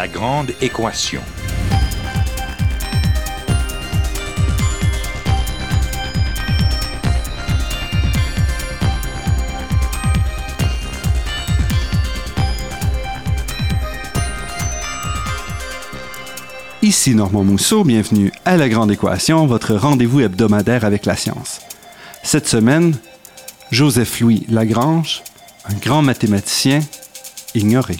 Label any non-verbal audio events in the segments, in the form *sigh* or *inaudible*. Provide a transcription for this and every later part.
La grande équation. Ici Normand Mousseau, bienvenue à La Grande Équation, votre rendez-vous hebdomadaire avec la science. Cette semaine, Joseph-Louis Lagrange, un grand mathématicien ignoré.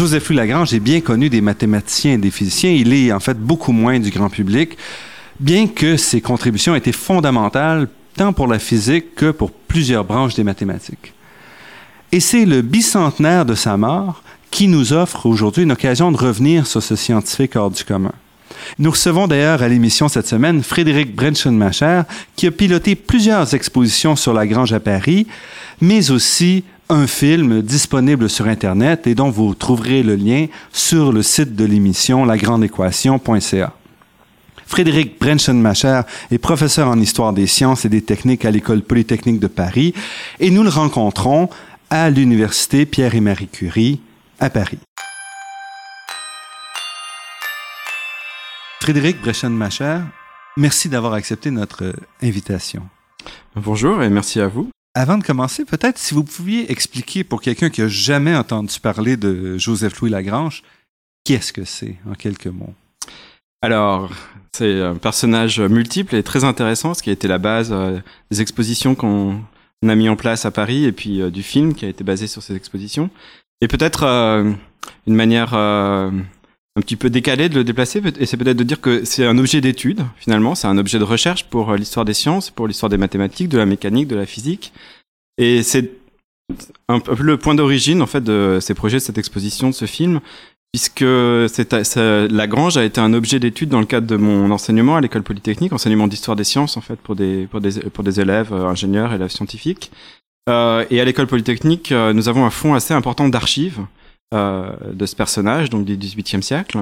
Joseph-Louis Lagrange est bien connu des mathématiciens et des physiciens, il est en fait beaucoup moins du grand public, bien que ses contributions aient été fondamentales tant pour la physique que pour plusieurs branches des mathématiques. Et c'est le bicentenaire de sa mort qui nous offre aujourd'hui une occasion de revenir sur ce scientifique hors du commun. Nous recevons d'ailleurs à l'émission cette semaine Frédéric Brenschenmacher, qui a piloté plusieurs expositions sur Lagrange à Paris, mais aussi un film disponible sur Internet et dont vous trouverez le lien sur le site de l'émission lagrandeéquation.ca. Frédéric Brenschenmacher est professeur en histoire des sciences et des techniques à l'École polytechnique de Paris et nous le rencontrons à l'Université Pierre et Marie Curie à Paris. Frédéric Brenschenmacher, merci d'avoir accepté notre invitation. Bonjour et merci à vous. Avant de commencer, peut-être si vous pouviez expliquer pour quelqu'un qui a jamais entendu parler de Joseph-Louis Lagrange, qu'est-ce que c'est en quelques mots? Alors, c'est un personnage multiple et très intéressant, ce qui a été la base euh, des expositions qu'on a mis en place à Paris et puis euh, du film qui a été basé sur ces expositions. Et peut-être euh, une manière un petit peu décalée de le déplacer, et c'est peut-être de dire que c'est un objet d'étude, finalement, c'est un objet de recherche pour euh, l'histoire des sciences, pour l'histoire des mathématiques, de la mécanique, de la physique. Et c'est un peu le point d'origine, en fait, de ces projets, de cette exposition, de ce film, puisque c'est, ça- Lagrange a été un objet d'étude dans le cadre de mon enseignement à l'école polytechnique, enseignement d'histoire des sciences, en fait, pour des, pour des, pour des élèves euh, ingénieurs, élèves scientifiques. Euh, et à l'école polytechnique, euh, nous avons un fonds assez important d'archives euh, de ce personnage, donc du XVIIIe siècle.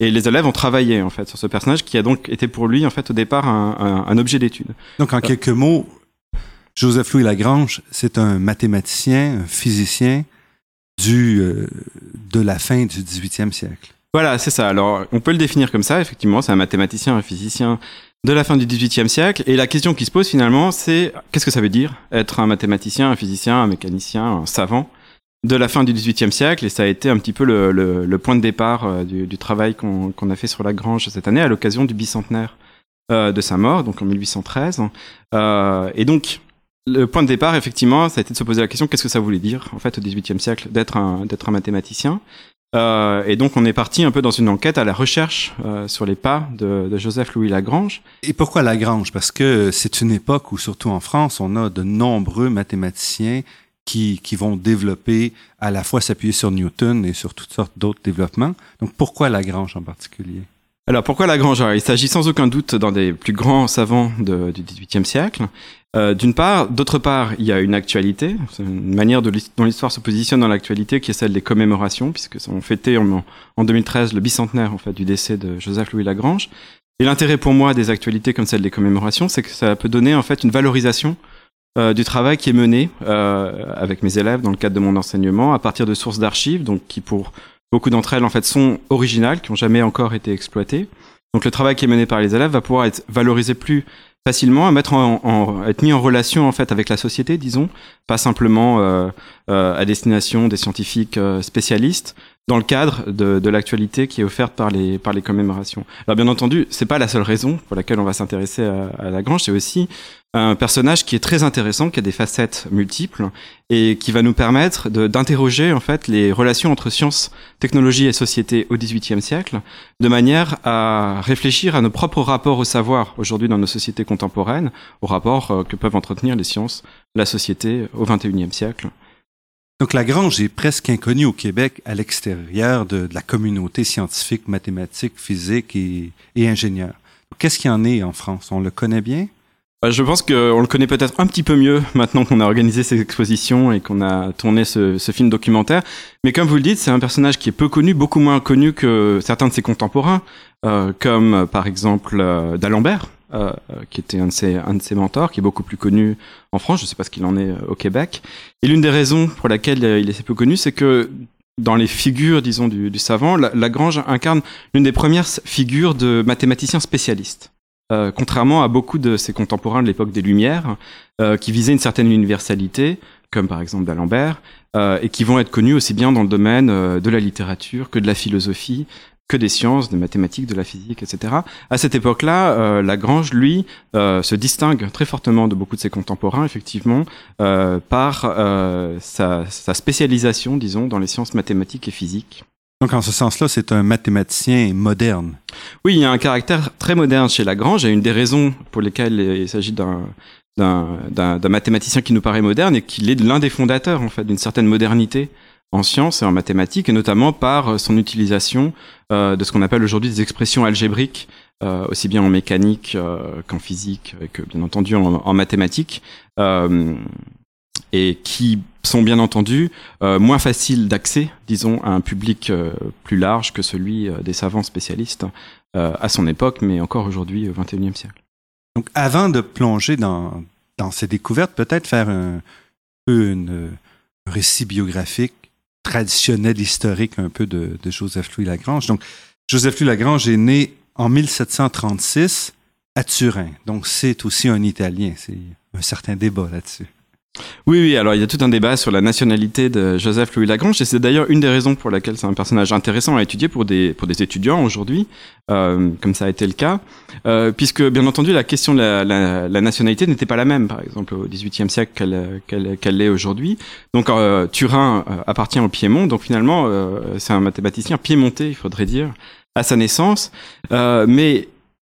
Et les élèves ont travaillé en fait sur ce personnage qui a donc été pour lui en fait au départ un, un- un objet d'étude. Donc, en quelques mots, Joseph-Louis Lagrange, c'est un mathématicien, un physicien du, euh, de la fin du 18e siècle. Voilà, c'est ça. Alors, on peut le définir comme ça, effectivement, c'est un mathématicien, un physicien de la fin du XVIIIe siècle. Et la question qui se pose finalement, c'est qu'est-ce que ça veut dire être un mathématicien, un physicien, un mécanicien, un savant? De la fin du XVIIIe siècle. Et ça a été un petit peu le, le- le point de départ euh, du, du travail qu'on a fait sur Lagrange cette année à l'occasion du bicentenaire euh, de sa mort, donc en 1813. Euh, et donc, le point de départ, effectivement, ça a été de se poser la question qu'est-ce que ça voulait dire, en fait, au XVIIIe siècle, d'être un, un mathématicien. Euh, et donc on est parti un peu dans une enquête à la recherche euh, sur les pas de, de Joseph-Louis Lagrange. Et pourquoi Lagrange? Parce que c'est une époque où, surtout en France, on a de nombreux mathématiciens qui, vont développer, à la fois s'appuyer sur Newton et sur toutes sortes d'autres développements. Donc, pourquoi Lagrange en particulier? Alors pourquoi Lagrange? Il s'agit sans aucun doute d'un des plus grands savants de- du XVIIIe siècle. Euh, D'une part, d'autre part, il y a une actualité, une manière dont l'histoire se positionne dans l'actualité, qui est celle des commémorations, puisque on fêtait en, en 2013 le bicentenaire en fait du décès de Joseph-Louis Lagrange. Et l'intérêt pour moi des actualités comme celle des commémorations, c'est que ça peut donner en fait une valorisation euh, du travail qui est mené euh, avec mes élèves dans le cadre de mon enseignement à partir de sources d'archives, donc qui pour beaucoup d'entre elles en fait sont originales, qui n'ont jamais encore été exploitées. Donc le travail qui est mené par les élèves va pouvoir être valorisé plus facilement, à mettre en, en- être mis en relation en fait avec la société, disons, pas simplement euh, euh, à destination des scientifiques euh, spécialistes, dans le cadre de, de l'actualité qui est offerte par les par les commémorations. Alors bien entendu, c'est pas la seule raison pour laquelle on va s'intéresser à, à Lagrange, c'est aussi un personnage qui est très intéressant, qui a des facettes multiples et qui va nous permettre d'interroger en fait les relations entre sciences, technologie et société au XVIIIe siècle, de manière à réfléchir à nos propres rapports au savoir aujourd'hui dans nos sociétés contemporaines, aux rapports euh, que peuvent entretenir les sciences, la société au XXIe siècle. Donc Lagrange est presque inconnu au Québec à l'extérieur de, la communauté scientifique, mathématique, physique et, ingénieur. Qu'est-ce qu'il y en est en France? On le connaît bien? Bah, je pense qu'on le connaît peut-être un petit peu mieux maintenant qu'on a organisé ces expositions et qu'on a tourné ce, ce, film documentaire. Mais comme vous le dites, c'est un personnage qui est peu connu, beaucoup moins connu que certains de ses contemporains, euh, comme par exemple euh, d'Alembert, euh, qui était un de, ses, mentors, qui est beaucoup plus connu en France. Je ne sais pas ce qu'il en est euh, au Québec. Et l'une des raisons pour laquelle il est si peu connu, c'est que dans les figures, disons, du, savant, Lagrange incarne l'une des premières figures de mathématicien spécialiste. Euh, contrairement à beaucoup de ses contemporains de l'époque des Lumières, euh, qui visaient une certaine universalité, comme par exemple d'Alembert, euh, et qui vont être connus aussi bien dans le domaine de la littérature que de la philosophie, que des sciences, des mathématiques, de la physique, etc. À cette époque-là, Lagrange, lui, se distingue très fortement de beaucoup de ses contemporains, effectivement, par sa, sa, spécialisation, disons, dans les sciences mathématiques et physiques. Donc, en ce sens-là, c'est un mathématicien moderne. Oui, il y a un caractère très moderne chez Lagrange, et une des raisons pour lesquelles il s'agit d'un d'un mathématicien qui nous paraît moderne et qu'il est l'un des fondateurs en fait d'une certaine modernité en sciences et en mathématiques et notamment par son utilisation euh, de ce qu'on appelle aujourd'hui des expressions algébriques euh, aussi bien en mécanique euh, qu'en physique et que bien entendu en, mathématiques euh, et qui sont bien entendu euh, moins faciles d'accès, disons, à un public euh, plus large que celui euh, des savants spécialistes à son époque, mais encore aujourd'hui au XXIe siècle. Donc, avant de plonger dans, ces découvertes, peut-être faire un peu un récit biographique traditionnel, historique un peu de, de Joseph-Louis Lagrange. Donc, Joseph-Louis Lagrange est né en 1736 à Turin. Donc, c'est aussi un Italien. C'est un certain débat là-dessus. Oui, oui, alors il y a tout un débat sur la nationalité de Joseph Louis Lagrange, et c'est d'ailleurs une des raisons pour laquelle c'est un personnage intéressant à étudier pour des, pour des étudiants aujourd'hui, euh, comme ça a été le cas, euh, puisque bien entendu la question de la, la, la nationalité n'était pas la même, par exemple au XVIIIe siècle qu'elle qu'elle qu'elle l'est aujourd'hui. Donc euh, Turin euh, appartient au Piémont, donc finalement euh, c'est un mathématicien piémontais, il faudrait dire, à sa naissance, mais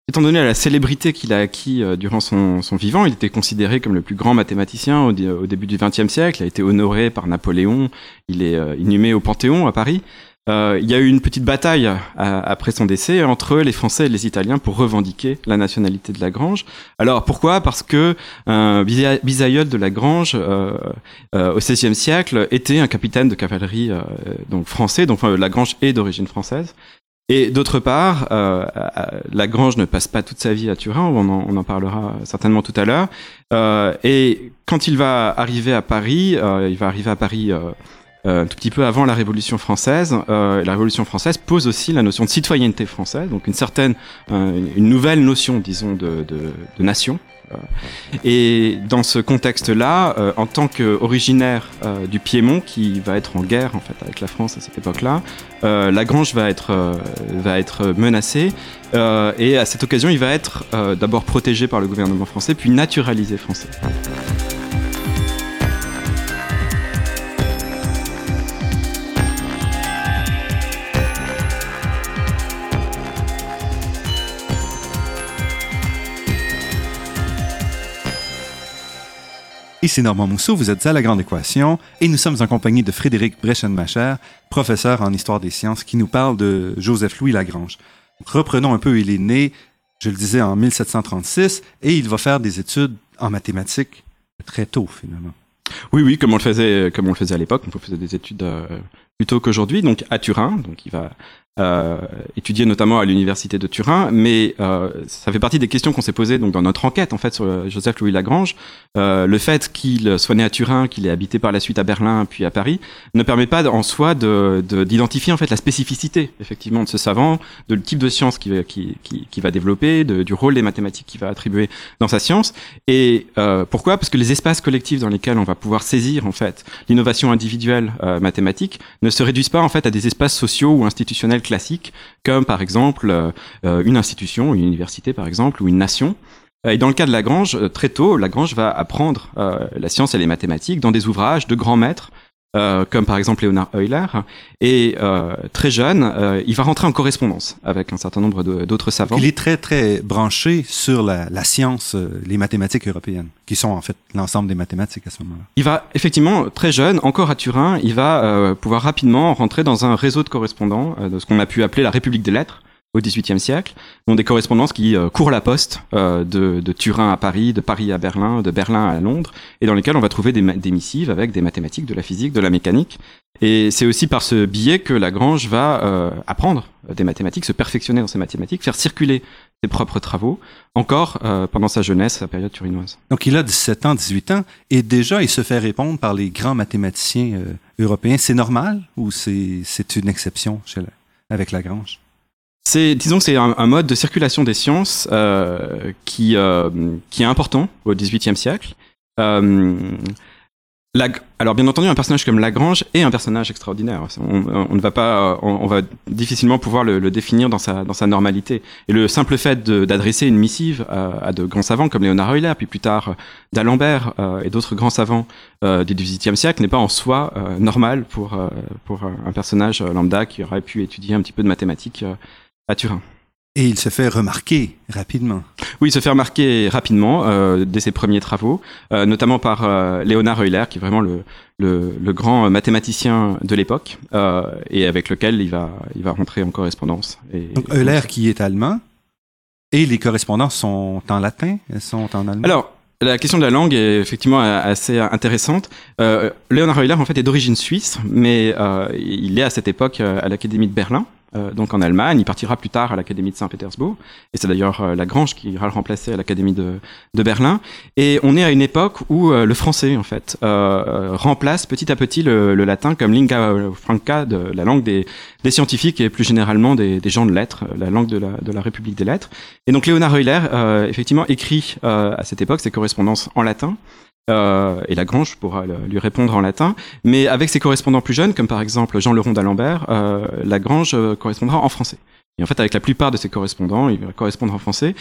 Étant donné la célébrité qu'il a acquis euh, durant son, son, vivant, il était considéré comme le plus grand mathématicien au, au début du XXe siècle. Il a été honoré par Napoléon. Il est euh, inhumé au Panthéon à Paris. Euh, il y a eu une petite bataille après son décès entre les Français et les Italiens pour revendiquer la nationalité de Lagrange. Alors pourquoi? Parce que un bisaïeul de Lagrange euh, au XVIe siècle était un capitaine de cavalerie donc français, donc Lagrange est d'origine française. Et d'autre part, euh, Lagrange ne passe pas toute sa vie à Turin, on en, on en parlera certainement tout à l'heure. Euh, et quand il va arriver à Paris, euh, il va arriver à Paris euh, euh, un tout petit peu avant la Révolution française. la Révolution française pose aussi la notion de citoyenneté française, donc une certaine, une nouvelle notion, disons, de, de, de nation. Euh, et dans ce contexte-là, euh, en tant qu'originaire euh, du Piémont, qui va être en guerre en fait avec la France à cette époque-là, Lagrange va être va être menacé et à cette occasion, il va être d'abord protégé par le gouvernement français, puis naturalisé français. Ici Normand Mousseau, vous êtes à La Grande Équation et nous sommes en compagnie de Frédéric Brechenmacher, professeur en histoire des sciences, qui nous parle de Joseph-Louis Lagrange. reprenons un peu, il est né, je le disais, en 1736 et il va faire des études en mathématiques très tôt finalement. Oui, oui, comme on le faisait, comme on le faisait à l'époque, on faisait des études euh, plus tôt qu'aujourd'hui, donc à Turin, donc il va euh, étudié notamment à l'université de Turin, mais euh, ça fait partie des questions qu'on s'est posées donc dans notre enquête en fait sur Joseph Louis Lagrange. Euh, le fait qu'il soit né à Turin, qu'il ait habité par la suite à Berlin puis à Paris, ne permet pas en soi d'identifier de, en fait la spécificité effectivement de ce savant, de le type de science qu'il qui, va développer, de, du rôle des mathématiques qu'il va attribuer dans sa science. Et euh, pourquoi? Parce que les espaces collectifs dans lesquels on va pouvoir saisir en fait l'innovation individuelle euh, mathématique ne se réduisent pas en fait à des espaces sociaux ou institutionnels classiques, comme par exemple euh, une institution, une université par exemple, ou une nation. Euh, et dans le cas de Lagrange, euh, très tôt, Lagrange va apprendre la science et les mathématiques dans des ouvrages de grands maîtres euh, comme par exemple Leonard Euler. Et euh, très jeune, euh, il va rentrer en correspondance avec un certain nombre d'autres savants. Il est très très branché sur la, la science, euh, les mathématiques européennes, qui sont en fait l'ensemble des mathématiques à ce moment-là. Il va effectivement très jeune, encore à Turin, il va euh, pouvoir rapidement rentrer dans un réseau de correspondants de ce qu'on a pu appeler la République des lettres au XVIIIe siècle, dont des correspondances qui euh, courent la poste euh, de, de, Turin à Paris, de Paris à Berlin, de Berlin à Londres, et dans lesquelles on va trouver des, des missives avec des mathématiques, de la physique, de la mécanique. Et c'est aussi par ce biais que Lagrange va euh, apprendre des mathématiques, se perfectionner dans ses mathématiques, faire circuler ses propres travaux, encore euh, pendant sa jeunesse, sa période turinoise. Donc il a 17 ans, 18 ans, et déjà il se fait répondre par les grands mathématiciens euh, européens. C'est normal ou c'est une exception chez la, avec Lagrange? C'est, disons que c'est un, mode de circulation des sciences euh, qui, euh, qui est important au XVIIIe siècle. Euh, la, alors bien entendu, un personnage comme Lagrange est un personnage extraordinaire. On, ne va pas, on, va difficilement pouvoir le, définir dans sa, dans sa normalité. Et le simple fait d'adresser une missive à, à, de grands savants comme Léonard Euler, puis plus tard d'Alembert euh, et d'autres grands savants euh, du XVIIIe siècle n'est pas en soi euh, normal pour, pour un personnage lambda qui aurait pu étudier un petit peu de mathématiques à Turin. Et il se fait remarquer rapidement. Oui, il se fait remarquer rapidement euh, dès ses premiers travaux, euh, notamment par euh, Léonard Euler, qui est vraiment le, le, le grand mathématicien de l'époque, euh, et avec lequel il va, il va rentrer en correspondance. Et, Donc Euler qui est allemand, et les correspondances sont en latin, elles sont en allemand Alors, la question de la langue est effectivement assez intéressante. Léonard Euler, en fait, est d'origine suisse, mais il est à cette époque à l'Académie de Berlin. Euh, donc en Allemagne. Il partira plus tard à l'Académie de Saint-Pétersbourg. Et c'est d'ailleurs euh, Lagrange qui ira le remplacer à l'Académie de, de, Berlin. Et on est à une époque où euh, le français, en fait, remplace petit à petit le, le, latin comme lingua franca, de la langue des, des scientifiques et plus généralement des, des, gens de lettres, la langue de la, de la République des lettres. Et donc Léonard Euler, effectivement, écrit à cette époque ses correspondances en latin. Euh, et Lagrange pourra lui répondre en latin. Mais avec ses correspondants plus jeunes, comme par exemple Jean Leron d'Alembert, euh, Lagrange euh, correspondra en français. Et en fait, avec la plupart de ses correspondants, il va correspondre en français.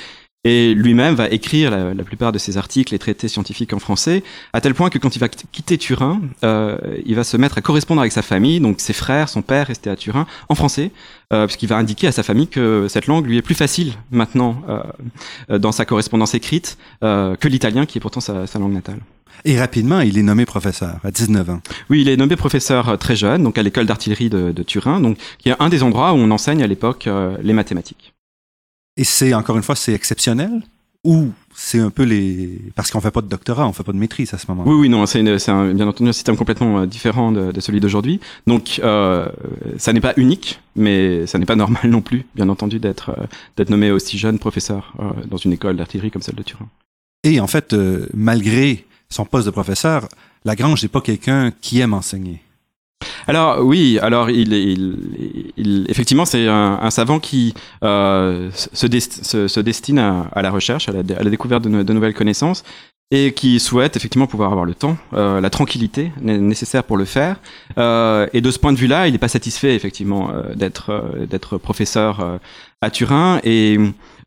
Et lui-même va écrire la, plupart de ses articles et traités scientifiques en français, à tel point que quand il va quitter Turin, euh, il va se mettre à correspondre avec sa famille, donc ses frères, son père restait à Turin, en français, euh, puisqu'il va indiquer à sa famille que cette langue lui est plus facile maintenant euh, dans sa correspondance écrite euh, que l'italien, qui est pourtant sa langue natale. Et rapidement, il est nommé professeur à 19 ans. Oui, il est nommé professeur euh, très jeune, donc à l'école d'artillerie de, de, Turin, donc qui est un des endroits où on enseigne à l'époque euh, les mathématiques. Et c'est encore une fois, c'est exceptionnel? Ou c'est un peu les parce qu'on fait pas de doctorat, on fait pas de maîtrise à ce moment. -là. Oui, oui, non, c'est bien entendu un système complètement euh, différent de, de celui d'aujourd'hui. Donc, euh, ça n'est pas unique, mais ça n'est pas *laughs* normal non plus, bien entendu, d'être euh, d'être nommé aussi jeune professeur euh, dans une école d'artillerie comme celle de Turin. Et en fait, malgré son poste de professeur, Lagrange n'est pas quelqu'un qui aime enseigner. Alors oui, alors il, il, effectivement c'est un, savant qui euh, se, se, destine à, la recherche, à la, découverte de, nouvelles connaissances et qui souhaite effectivement pouvoir avoir le temps, euh, la tranquillité nécessaire pour le faire. Euh, et de ce point de vue-là, il n'est pas satisfait effectivement d'être d'être professeur à Turin et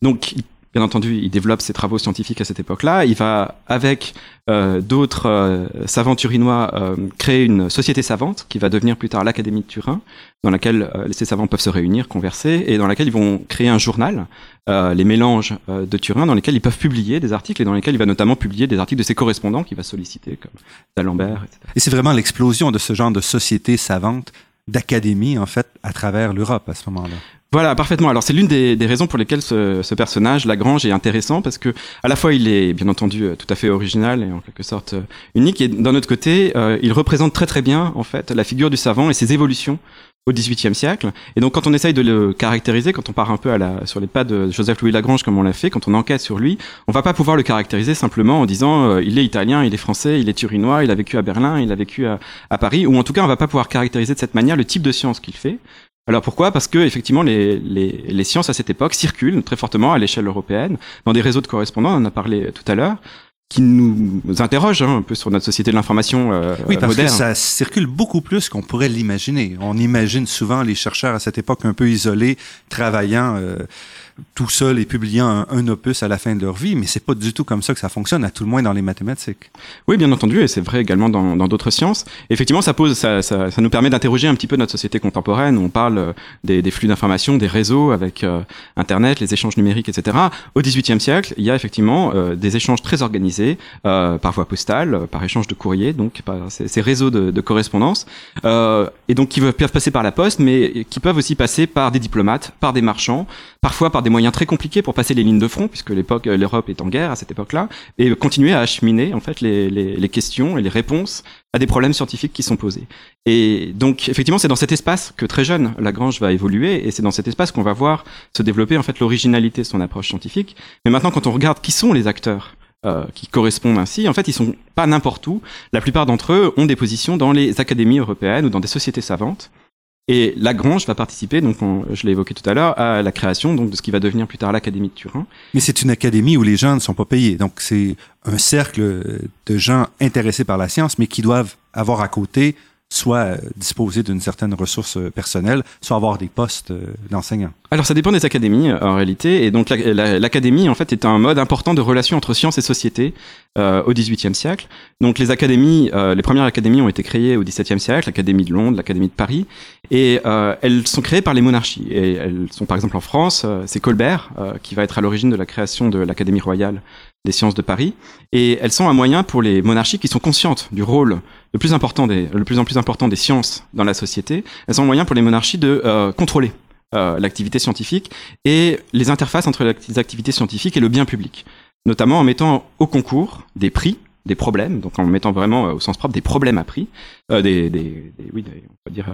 donc Bien entendu, il développe ses travaux scientifiques à cette époque-là. Il va, avec euh, d'autres euh, savants turinois, euh, créer une société savante qui va devenir plus tard l'Académie de Turin, dans laquelle ces savants peuvent se réunir, converser, et dans laquelle ils vont créer un journal, les mélanges de Turin, dans lesquels ils peuvent publier des articles, et dans lesquels il va notamment publier des articles de ses correspondants qu'il va solliciter, comme d'Alembert, etc. Et c'est vraiment l'explosion de ce genre de société savante d'académie, en fait, à travers l'Europe à ce moment-là. Voilà, parfaitement. Alors c'est l'une des, des, raisons pour lesquelles ce, ce, personnage, Lagrange, est intéressant parce que à la fois il est bien entendu tout à fait original et en quelque sorte unique, et d'un autre côté, euh, il représente très très bien en fait la figure du savant et ses évolutions au XVIIIe siècle. Et donc, quand on essaye de le caractériser, quand on part un peu à la, sur les pas de Joseph Louis Lagrange, comme on l'a fait, quand on enquête sur lui, on va pas pouvoir le caractériser simplement en disant euh, il est italien, il est français, il est turinois, il a vécu à Berlin, il a vécu à, à Paris, ou en tout cas, on va pas pouvoir caractériser de cette manière le type de science qu'il fait. Alors pourquoi? Parce que effectivement les, les, les, sciences à cette époque circulent très fortement à l'échelle européenne dans des réseaux de correspondants. On en a parlé tout à l'heure qui nous interroge hein, un peu sur notre société de l'information euh, oui, parce moderne. que ça circule beaucoup plus qu'on pourrait l'imaginer. On imagine souvent les chercheurs à cette époque un peu isolés, travaillant euh, tout seuls et publiant un, opus à la fin de leur vie, mais c'est pas du tout comme ça que ça fonctionne, à tout le moins dans les mathématiques. Oui, bien entendu, et c'est vrai également dans d'autres sciences. Effectivement, ça pose, ça, ça, ça nous permet d'interroger un petit peu notre société contemporaine. On parle euh, des, des flux d'informations, des réseaux avec euh, Internet, les échanges numériques, etc. Au XVIIIe siècle, il y a effectivement euh, des échanges très organisés, par voie postale, par échange de courrier, donc par ces, ces réseaux de, de correspondance, et donc qui peuvent passer par la poste, mais qui peuvent aussi passer par des diplomates, par des marchands, parfois par des moyens très compliqués pour passer les lignes de front, puisque l'époque, euh, l'Europe est en guerre à cette époque-là, et continuer à acheminer en fait les, questions et les réponses à des problèmes scientifiques qui sont posés. Et donc effectivement, c'est dans cet espace que très jeune Lagrange va évoluer, et c'est dans cet espace qu'on va voir se développer en fait l'originalité de son approche scientifique. Mais maintenant, quand on regarde qui sont les acteurs euh, qui correspondent ainsi, en fait, ils sont pas n'importe où. La plupart d'entre eux ont des positions dans les académies européennes ou dans des sociétés savantes. Et Lagrange va participer, donc je l'ai évoqué tout à l'heure, à la création donc de ce qui va devenir plus tard l'Académie de Turin. Mais c'est une académie où les gens ne sont pas payés, donc c'est un cercle de gens intéressés par la science, mais qui doivent avoir à côté soit euh, disposer d'une certaine ressource euh, personnelle, soit avoir des postes euh, d'enseignants. Alors ça dépend des académies en réalité, et donc l'académie en fait est un mode important de relation entre science et société euh, au XVIIIe siècle. Donc les académies, les premières académies ont été créées au XVIIe siècle, l'Académie de Londres, l'Académie de Paris, et euh, elles sont créées par les monarchies. Et elles sont par exemple en France, c'est Colbert qui va être à l'origine de la création de l'Académie royale des sciences de Paris, et elles sont un moyen pour les monarchies qui sont conscientes du rôle le plus important des, le plus en plus important des sciences dans la société. Elles sont un moyen pour les monarchies de euh, contrôler euh, l'activité scientifique et les interfaces entre les activités scientifiques et le bien public, notamment en mettant au concours des prix des problèmes, donc en mettant vraiment euh, au sens propre des problèmes à prix, des, des, des, oui, on va dire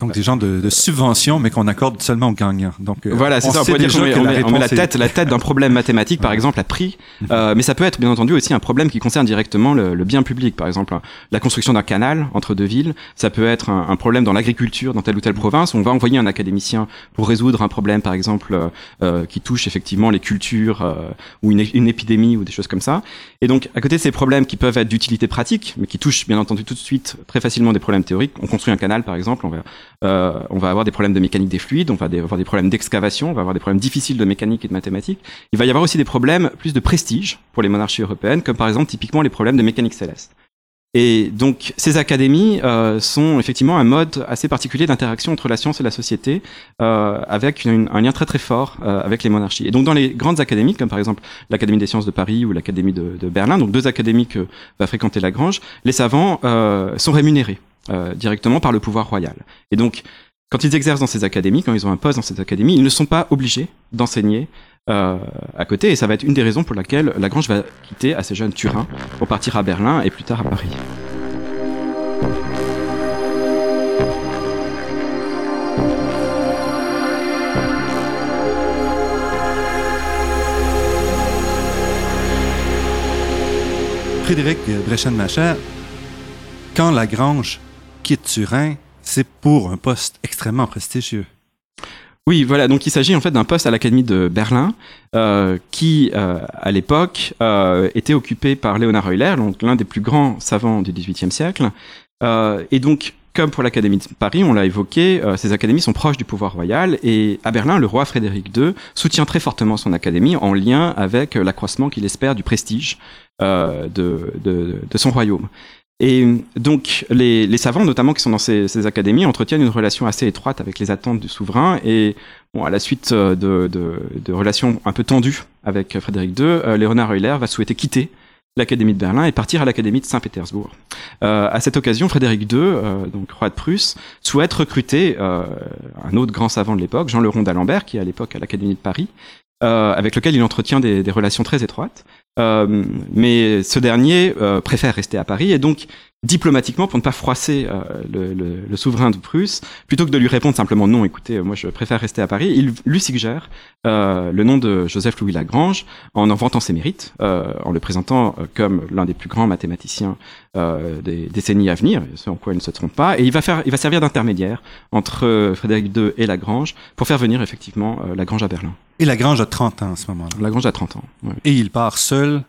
donc des gens de, de subventions, mais qu'on accorde seulement aux gagnants. Donc euh, voilà, c'est ça. On, peut dire qu'on met, on met, la tête, la tête d'un problème mathématique, par exemple, à prix. Mhm. Euh, mais ça peut être, bien entendu, aussi un problème qui concerne directement le, le bien public. Par exemple, la construction d'un canal entre deux villes. Ça peut être un, un problème dans l'agriculture dans telle ou telle province. On va envoyer un académicien pour résoudre un problème, par exemple, euh, euh qui touche effectivement les cultures euh, ou une, une, épidémie ou des choses comme ça. Et donc, à côté de ces problèmes qui peuvent être d'utilité pratique, mais qui touchent bien entendu tout de suite très facilement des problèmes théoriques, on construit un canal, par exemple, on va euh, on va avoir des problèmes de mécanique des fluides, on va avoir des problèmes d'excavation, on va avoir des problèmes difficiles de mécanique et de mathématiques. Il va y avoir aussi des problèmes plus de prestige pour les monarchies européennes, comme par exemple typiquement les problèmes de mécanique céleste. Et donc ces académies euh, sont effectivement un mode assez particulier d'interaction entre la science et la société, euh, avec un lien très très fort euh, avec les monarchies. Et donc dans les grandes académies, comme par exemple l'Académie des sciences de Paris ou l'Académie de, Berlin, donc deux académies que va fréquenter Lagrange, les savants euh, sont rémunérés euh, directement par le pouvoir royal. Et donc quand ils exercent dans ces académies, quand ils ont un poste dans ces académies, ils ne sont pas obligés d'enseigner euh, à côté. Et ça va être une des raisons pour laquelle Lagrange va quitter assez jeune Turin pour partir à Berlin et plus tard à Paris. Frédéric Brechen-Macher, quand Lagrange quitte Turin, c'est pour un poste extrêmement prestigieux. Oui, voilà. Donc il s'agit en fait d'un poste à l'Académie de Berlin euh, qui, euh, à l'époque, euh, était occupé par Léonard Euler, donc l'un des plus grands savants du XVIIIe siècle. Euh, et donc, comme pour l'Académie de Paris, on l'a évoqué, euh, ces académies sont proches du pouvoir royal. Et à Berlin, le roi Frédéric II soutient très fortement son académie en lien avec l'accroissement qu'il espère du prestige de, de, de son royaume. Et donc, les, savants, notamment qui sont dans ces, ces, académies, entretiennent une relation assez étroite avec les attentes du souverain. Et bon, à la suite euh, de, relations un peu tendues avec Frédéric II, euh, Léonard Euler va souhaiter quitter l'Académie de Berlin et partir à l'Académie de Saint-Pétersbourg. Euh, à cette occasion, Frédéric II, euh, donc roi de Prusse, souhaite recruter euh, un autre grand savant de l'époque, Jean Leron d'Alembert, qui est à l'époque à l'Académie de Paris, euh, avec lequel il entretient des, des relations très étroites. Euh, mais ce dernier euh, préfère rester à Paris et donc diplomatiquement pour ne pas froisser euh, le, le, le, souverain de Prusse, plutôt que de lui répondre simplement non, écoutez, moi je préfère rester à Paris, il lui suggère euh, le nom de Joseph Louis Lagrange en en vantant ses mérites, euh, en le présentant comme l'un des plus grands mathématiciens des décennies à venir, ce en quoi il ne se trompe pas, et il va faire, il va servir d'intermédiaire entre Frédéric II et Lagrange pour faire venir effectivement Lagrange à Berlin. Et Lagrange a 30 ans à ce moment-là. Lagrange a 30 ans. Et il part seul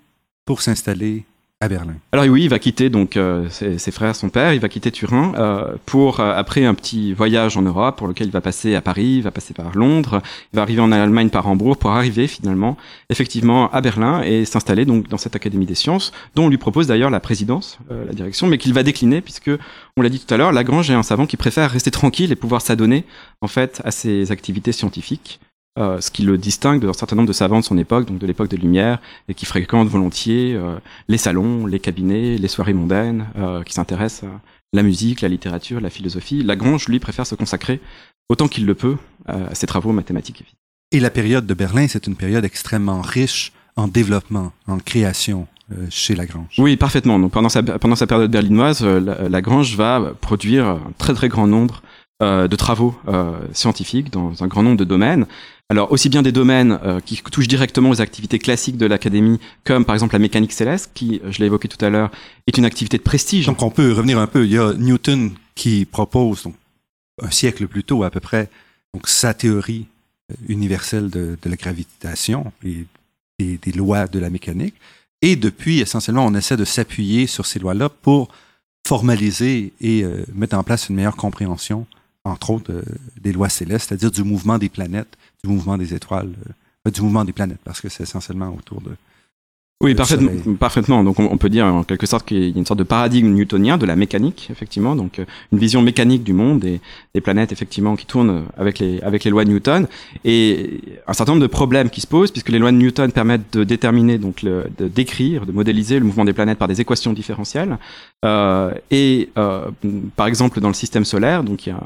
pour s'installer à Berlin. Alors oui, il va quitter donc euh, ses, frères, son père, il va quitter Turin euh, pour euh, après un petit voyage en Europe pour lequel il va passer à Paris, il va passer par Londres, il va arriver en Allemagne par Hambourg pour arriver finalement effectivement à Berlin et s'installer donc dans cette académie des sciences dont on lui propose d'ailleurs la présidence, la direction, mais qu'il va décliner puisque on l'a dit tout à l'heure, Lagrange est un savant qui préfère rester tranquille et pouvoir s'adonner en fait à ses activités scientifiques. Euh, ce qui le distingue d'un certain nombre de savants de son époque, donc de l'époque des Lumières, et qui fréquentent volontiers euh, les salons, les cabinets, les soirées mondaines, euh, qui s'intéressent à la musique, la littérature, la philosophie. Lagrange, lui, préfère se consacrer autant qu'il le peut à ses travaux mathématiques et la période de Berlin, c'est une période extrêmement riche en développement, en création chez Lagrange. Oui, parfaitement. Donc pendant sa, pendant sa période berlinoise, Lagrange va produire un très très grand nombre de travaux scientifiques dans un grand nombre de domaines. Alors aussi bien des domaines euh, qui touchent directement aux activités classiques de l'académie, comme par exemple la mécanique céleste, qui, je l'ai évoqué tout à l'heure, est une activité de prestige. Donc on peut revenir un peu. Il y a Newton qui propose, donc un siècle plus tôt à peu près, donc sa théorie euh, universelle de, la gravitation et, des lois de la mécanique. Et depuis, essentiellement, on essaie de s'appuyer sur ces lois-là pour formaliser et euh, mettre en place une meilleure compréhension, entre autres, des lois célestes, c'est-à-dire du mouvement des planètes du mouvement des étoiles, euh, du mouvement des planètes, parce que c'est essentiellement autour de. Oui, parfaitement, parfaitement. Donc, on, peut dire en quelque sorte qu'il y a une sorte de paradigme newtonien de la mécanique, effectivement. Donc, euh, une vision mécanique du monde et des planètes, effectivement, qui tournent avec les avec les lois de Newton et un certain nombre de problèmes qui se posent puisque les lois de Newton permettent de déterminer, donc, le, de décrire, de modéliser le mouvement des planètes par des équations différentielles. Euh, et euh, par exemple, dans le système solaire, donc il y a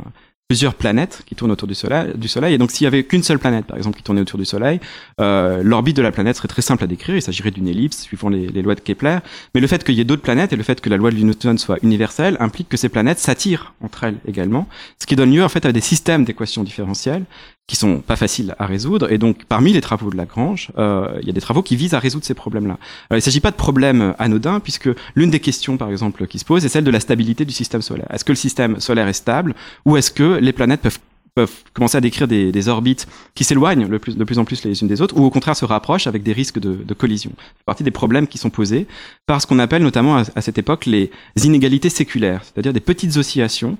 plusieurs planètes qui tournent autour du Soleil. Du soleil. Et donc, s'il y avait qu'une seule planète, par exemple, qui tournait autour du Soleil, euh, l'orbite de la planète serait très simple à décrire. Il s'agirait d'une ellipse suivant les, les, lois de Kepler. Mais le fait qu'il y ait d'autres planètes et le fait que la loi de Newton soit universelle implique que ces planètes s'attirent entre elles également, ce qui donne lieu en fait à des systèmes d'équations différentielles qui sont pas faciles à résoudre. Et donc, parmi les travaux de Lagrange, euh, il y a des travaux qui visent à résoudre ces problèmes-là. il ne s'agit pas de problèmes anodins, puisque l'une des questions, par exemple, qui se pose est celle de la stabilité du système solaire. Est-ce que le système solaire est stable, ou est-ce que les planètes peuvent peuvent commencer à décrire des, des orbites qui s'éloignent de plus, de plus en plus les unes des autres, ou au contraire se rapprochent avec des risques de, de collision? C'est partie des problèmes qui sont posés par ce qu'on appelle notamment à, à, cette époque les inégalités séculaires, c'est-à-dire des petites oscillations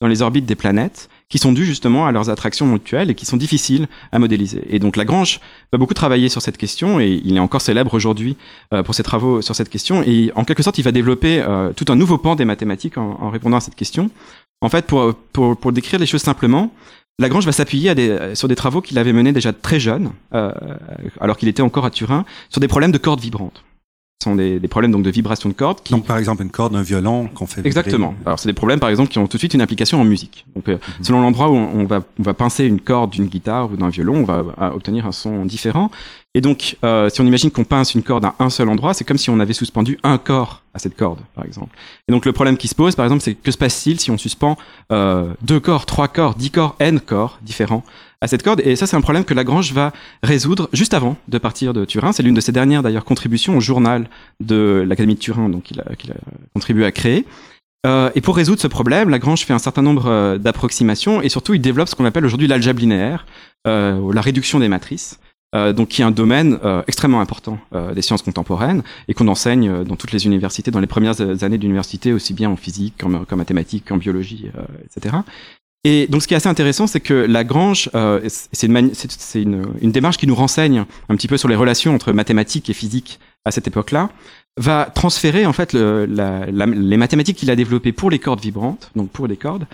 dans les orbites des planètes qui sont dues justement à leurs attractions mutuelles et qui sont difficiles à modéliser. Et donc Lagrange va beaucoup travailler sur cette question et il est encore célèbre aujourd'hui euh, pour ses travaux sur cette question et en quelque sorte il va développer euh, tout un nouveau pan des mathématiques en, répondant à cette question. En fait, pour, pour, pour décrire les choses simplement, Lagrange va s'appuyer sur des travaux qu'il avait menés déjà très jeune, euh, alors qu'il était encore à Turin, sur des problèmes de cordes vibrantes sont des, des, problèmes donc de vibration de cordes. Qui... Donc par exemple une corde d'un violon qu'on fait. Exactement. Alors c'est des problèmes par exemple qui ont tout de suite une application en musique. Donc euh, mhm. selon l'endroit où on, va on va pincer une corde d'une guitare ou d'un violon, on va obtenir un son différent. Et donc euh, si on imagine qu'on pince une corde à un seul endroit, c'est comme si on avait suspendu un corps à cette corde par exemple. Et donc le problème qui se pose par exemple, c'est que se passe-t-il si on suspend euh, deux corps, trois corps, dix corps, n corps différents à cette corde. Et ça, c'est un problème que Lagrange va résoudre juste avant de partir de Turin. C'est l'une de ses dernières, d'ailleurs, contributions au journal de l'Académie de Turin, donc qu'il a, a, contribué à créer. Euh, et pour résoudre ce problème, Lagrange fait un certain nombre euh, d'approximations et surtout il développe ce qu'on appelle aujourd'hui l'algèbre linéaire, euh, la réduction des matrices. Euh, donc qui est un domaine euh, extrêmement important euh, des sciences contemporaines et qu'on enseigne dans toutes les universités, dans les premières années d'université, aussi bien en physique qu'en mathématiques, qu'en biologie, etc. Et donc, ce qui est assez intéressant, c'est que Lagrange, euh, c'est une, démarche qui nous renseigne un petit peu sur les relations entre mathématiques et physique à cette époque-là, va transférer en fait le, la, la, les mathématiques qu'il a développées pour les cordes vibrantes, donc pour les cordes,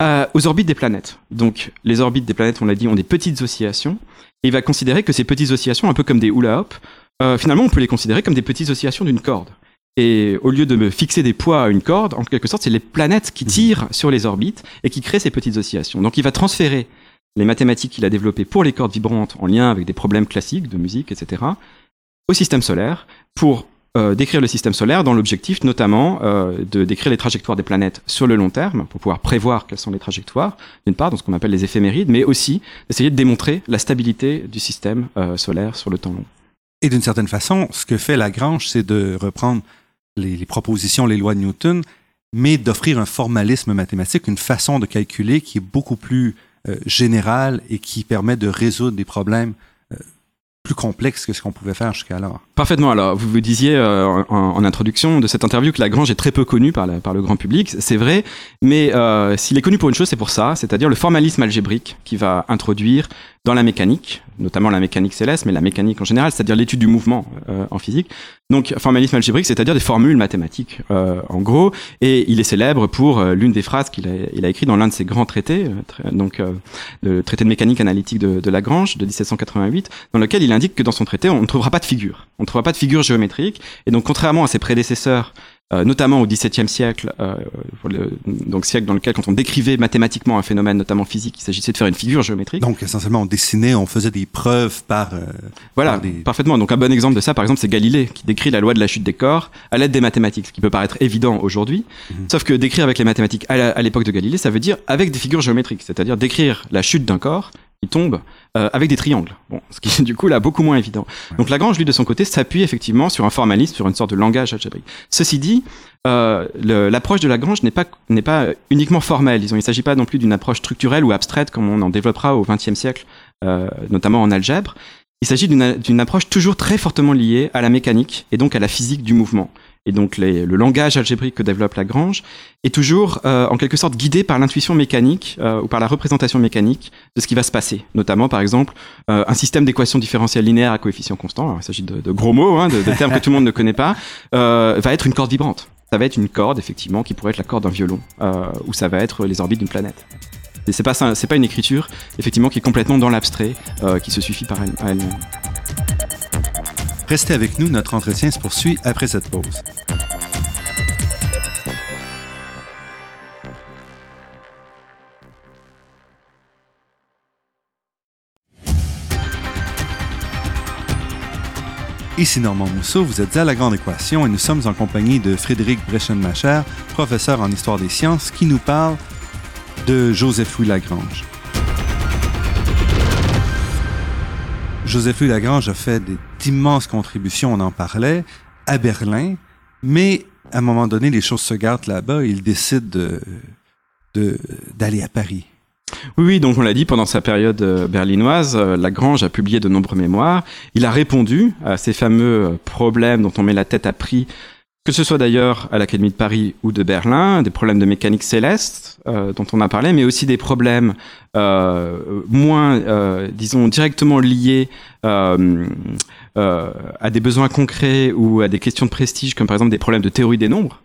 euh, aux orbites des planètes. Donc, les orbites des planètes, on l'a dit, ont des petites oscillations. Et il va considérer que ces petites oscillations, un peu comme des hula hop, euh, finalement, on peut les considérer comme des petites oscillations d'une corde. Et au lieu de me fixer des poids à une corde, en quelque sorte, c'est les planètes qui mhm. tirent sur les orbites et qui créent ces petites oscillations. Donc il va transférer les mathématiques qu'il a développées pour les cordes vibrantes en lien avec des problèmes classiques de musique, etc., au système solaire pour euh, décrire le système solaire dans l'objectif notamment euh, de décrire les trajectoires des planètes sur le long terme pour pouvoir prévoir quelles sont les trajectoires, d'une part dans ce qu'on appelle les éphémérides, mais aussi d'essayer de démontrer la stabilité du système euh, solaire sur le temps long. Et d'une certaine façon, ce que fait Lagrange, c'est de reprendre les, propositions, les lois de Newton, mais d'offrir un formalisme mathématique, une façon de calculer qui est beaucoup plus euh, générale et qui permet de résoudre des problèmes euh, plus complexe que ce qu'on pouvait faire jusqu'alors. Parfaitement. Alors, vous vous disiez euh, en, introduction de cette interview que Lagrange est très peu connu par, par le grand public. C'est vrai, mais euh, s'il est connu pour une chose, c'est pour ça, c'est-à-dire le formalisme algébrique qui va introduire dans la mécanique, notamment la mécanique céleste, mais la mécanique en général, c'est-à-dire l'étude du mouvement euh, en physique. Donc, formalisme algébrique, c'est-à-dire des formules mathématiques, euh, en gros. Et il est célèbre pour euh, l'une des phrases qu'il a, il a écrit dans l'un de ses grands traités, donc le traité de mécanique analytique de, de, Lagrange de 1788, dans lequel il indique que dans son traité, on ne trouvera pas de figure, on ne trouvera pas de figure géométrique. Et donc, contrairement à ses prédécesseurs euh, notamment au XVIIe siècle, euh, le, donc siècle dans lequel quand on décrivait mathématiquement un phénomène, notamment physique, il s'agissait de faire une figure géométrique. Donc essentiellement on dessinait, on faisait des preuves par... Euh, voilà, parfaitement. Donc un bon exemple de ça, par exemple, c'est Galilée qui décrit la loi de la chute des corps à l'aide des mathématiques, ce qui peut paraître évident aujourd'hui. Mhm. Sauf que décrire avec les mathématiques à l'époque de Galilée, ça veut dire avec des figures géométriques, c'est-à-dire décrire la chute d'un corps il tombe euh, avec des triangles. Bon, ce qui est *laughs* du coup là beaucoup moins évident. Donc Lagrange, lui, de son côté, s'appuie effectivement sur un formalisme, sur une sorte de langage algébrique. Ceci dit, euh, l'approche de Lagrange n'est pas n'est pas uniquement formelle. Disons, il ne s'agit pas non plus d'une approche structurelle ou abstraite comme on en développera au XXe siècle, euh, notamment en algèbre. Il s'agit d'une approche toujours très fortement liée à la mécanique et donc à la physique du mouvement et donc le langage algébrique que développe Lagrange, est toujours euh, en quelque sorte guidé par l'intuition mécanique euh, ou par la représentation mécanique de ce qui va se passer. Notamment, par exemple, euh, un système d'équations différentielles linéaires à coefficients constants, il s'agit de, gros mots, hein, de, termes que tout le monde ne connaît pas, va être une corde vibrante. Ça va être une corde, effectivement, qui pourrait être la corde d'un violon, ou ça va être les orbites d'une planète. Et c'est pas pas une écriture, effectivement, qui est complètement dans l'abstrait, qui se suffit par elle-même. Restez avec nous, notre entretien se poursuit après cette pause. Ici Normand Mousseau, vous êtes à La Grande Équation et nous sommes en compagnie de Frédéric Brechenmacher, professeur en histoire des sciences, qui nous parle de Joseph-Louis Lagrange. Joseph-Louis Lagrange a fait d'immenses contributions, on en parlait, à Berlin, mais à un moment donné, les choses se gardent là-bas et il décide de, d'aller à Paris. Oui, oui, donc on l'a dit, pendant sa période euh, berlinoise, euh, Lagrange a publié de nombreux mémoires. Il a répondu à ces fameux euh, problèmes dont on met la tête à prix que ce soit d'ailleurs à l'Académie de Paris ou de Berlin, des problèmes de mécanique céleste dont on a parlé, mais aussi des problèmes moins, disons, directement liés euh, euh, à des besoins concrets ou à des questions de prestige, comme par exemple des problèmes de théorie des nombres.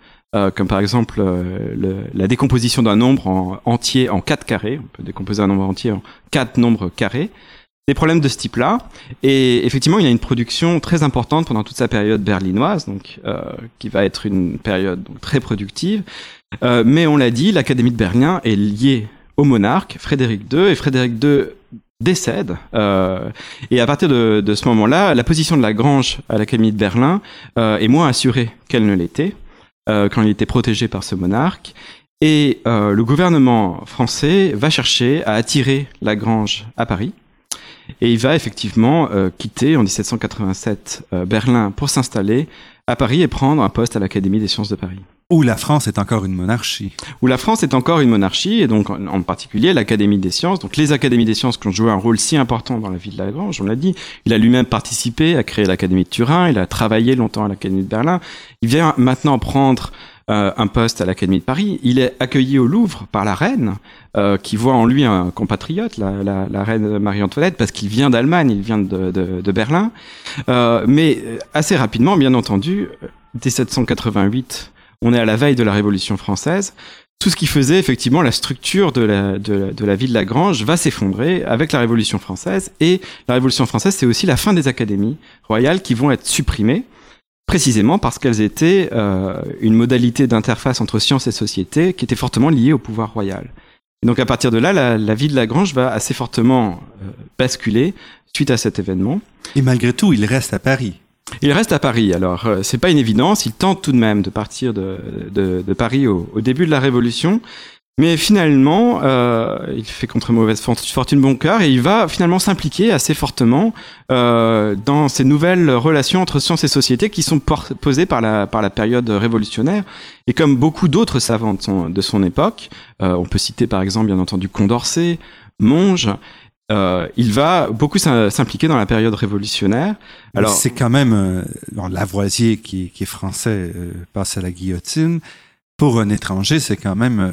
comme par exemple le, la décomposition d'un nombre en, entier en quatre carrés. On peut décomposer un nombre entier en quatre nombres carrés des problèmes de ce type-là. Et effectivement, il y a une production très importante pendant toute sa période berlinoise, donc euh, qui va être une période très productive. Euh, mais on l'a dit, l'Académie de Berlin est liée au monarque Frédéric II, et Frédéric II décède. Euh, et à partir de, ce moment-là, la position de Lagrange à l'Académie de Berlin euh, est moins assurée qu'elle ne l'était euh, quand il était protégé par ce monarque. Et le gouvernement français va chercher à attirer Lagrange à Paris. Et il va effectivement quitter en 1787 euh, Berlin pour s'installer à Paris et prendre un poste à l'Académie des sciences de Paris. Où la France est encore une monarchie. Où la France est encore une monarchie, et donc en, particulier l'Académie des sciences. Donc les académies des sciences qui ont joué un rôle si important dans la vie de Lagrange, on l'a dit. Il a lui-même participé à créer l'Académie de Turin, il a travaillé longtemps à l'Académie de Berlin. Il vient maintenant prendre euh, un poste à l'Académie de Paris. Il est accueilli au Louvre par la reine, euh, qui voit en lui un compatriote, la, la, la reine Marie-Antoinette, parce qu'il vient d'Allemagne, il vient de, de, de Berlin. Euh, mais assez rapidement, bien entendu, 1788, on est à la veille de la Révolution française. Tout ce qui faisait effectivement la structure de la, de, de la ville de Lagrange va s'effondrer avec la Révolution française. Et la Révolution française, c'est aussi la fin des académies royales qui vont être supprimées précisément parce qu'elles étaient euh, une modalité d'interface entre science et société qui était fortement liée au pouvoir royal. Et donc à partir de là, la, la vie de Lagrange va assez fortement euh, basculer suite à cet événement. Et malgré tout, il reste à Paris. Il reste à Paris. Alors, euh, c'est pas une évidence. Il tente tout de même de partir de, de, de Paris au, au, début de la Révolution. Mais finalement, euh, il fait contre mauvaise fortune bon cœur et il va finalement s'impliquer assez fortement euh, dans ces nouvelles relations entre science et société qui sont posées par la, par la période révolutionnaire. Et comme beaucoup d'autres savants de son, de son époque, euh, on peut citer par exemple bien entendu Condorcet, Monge, euh, il va beaucoup s'impliquer dans la période révolutionnaire. Alors c'est quand même euh, Lavoisier qui, qui, est français euh, passe à la guillotine. Pour un étranger, c'est quand même euh,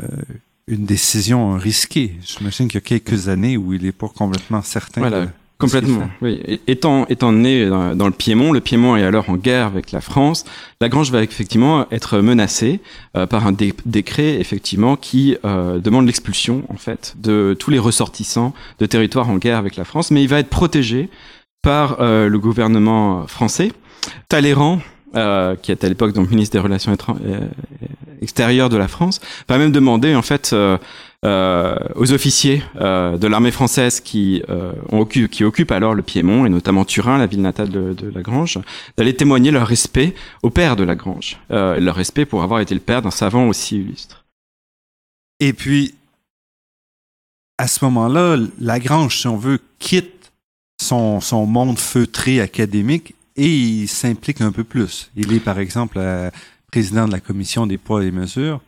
une décision risquée. J'imagine qu'il y a quelques années où il est pas complètement certain. Voilà. Complètement, oui. Étant, étant né dans, le Piémont, le Piémont est alors en guerre avec la France. Lagrange va effectivement être menacé euh, par un décret effectivement qui euh, demande l'expulsion en fait de tous les ressortissants de territoires en guerre avec la France, mais il va être protégé par euh, le gouvernement français. Talleyrand, euh, qui est à l'époque donc ministre des Relations extérieures de la France, va même demander en fait euh, aux officiers euh, de l'armée française qui, euh, occupent alors le Piémont et notamment Turin, la ville natale de, Lagrange, d'aller témoigner leur respect au père de Lagrange, euh, leur respect pour avoir été le père d'un savant aussi illustre. Et puis, à ce moment-là, Lagrange, si on veut, quitte son, son monde feutré académique et il s'implique un peu plus. Il est, par exemple, président de la commission des poids et mesures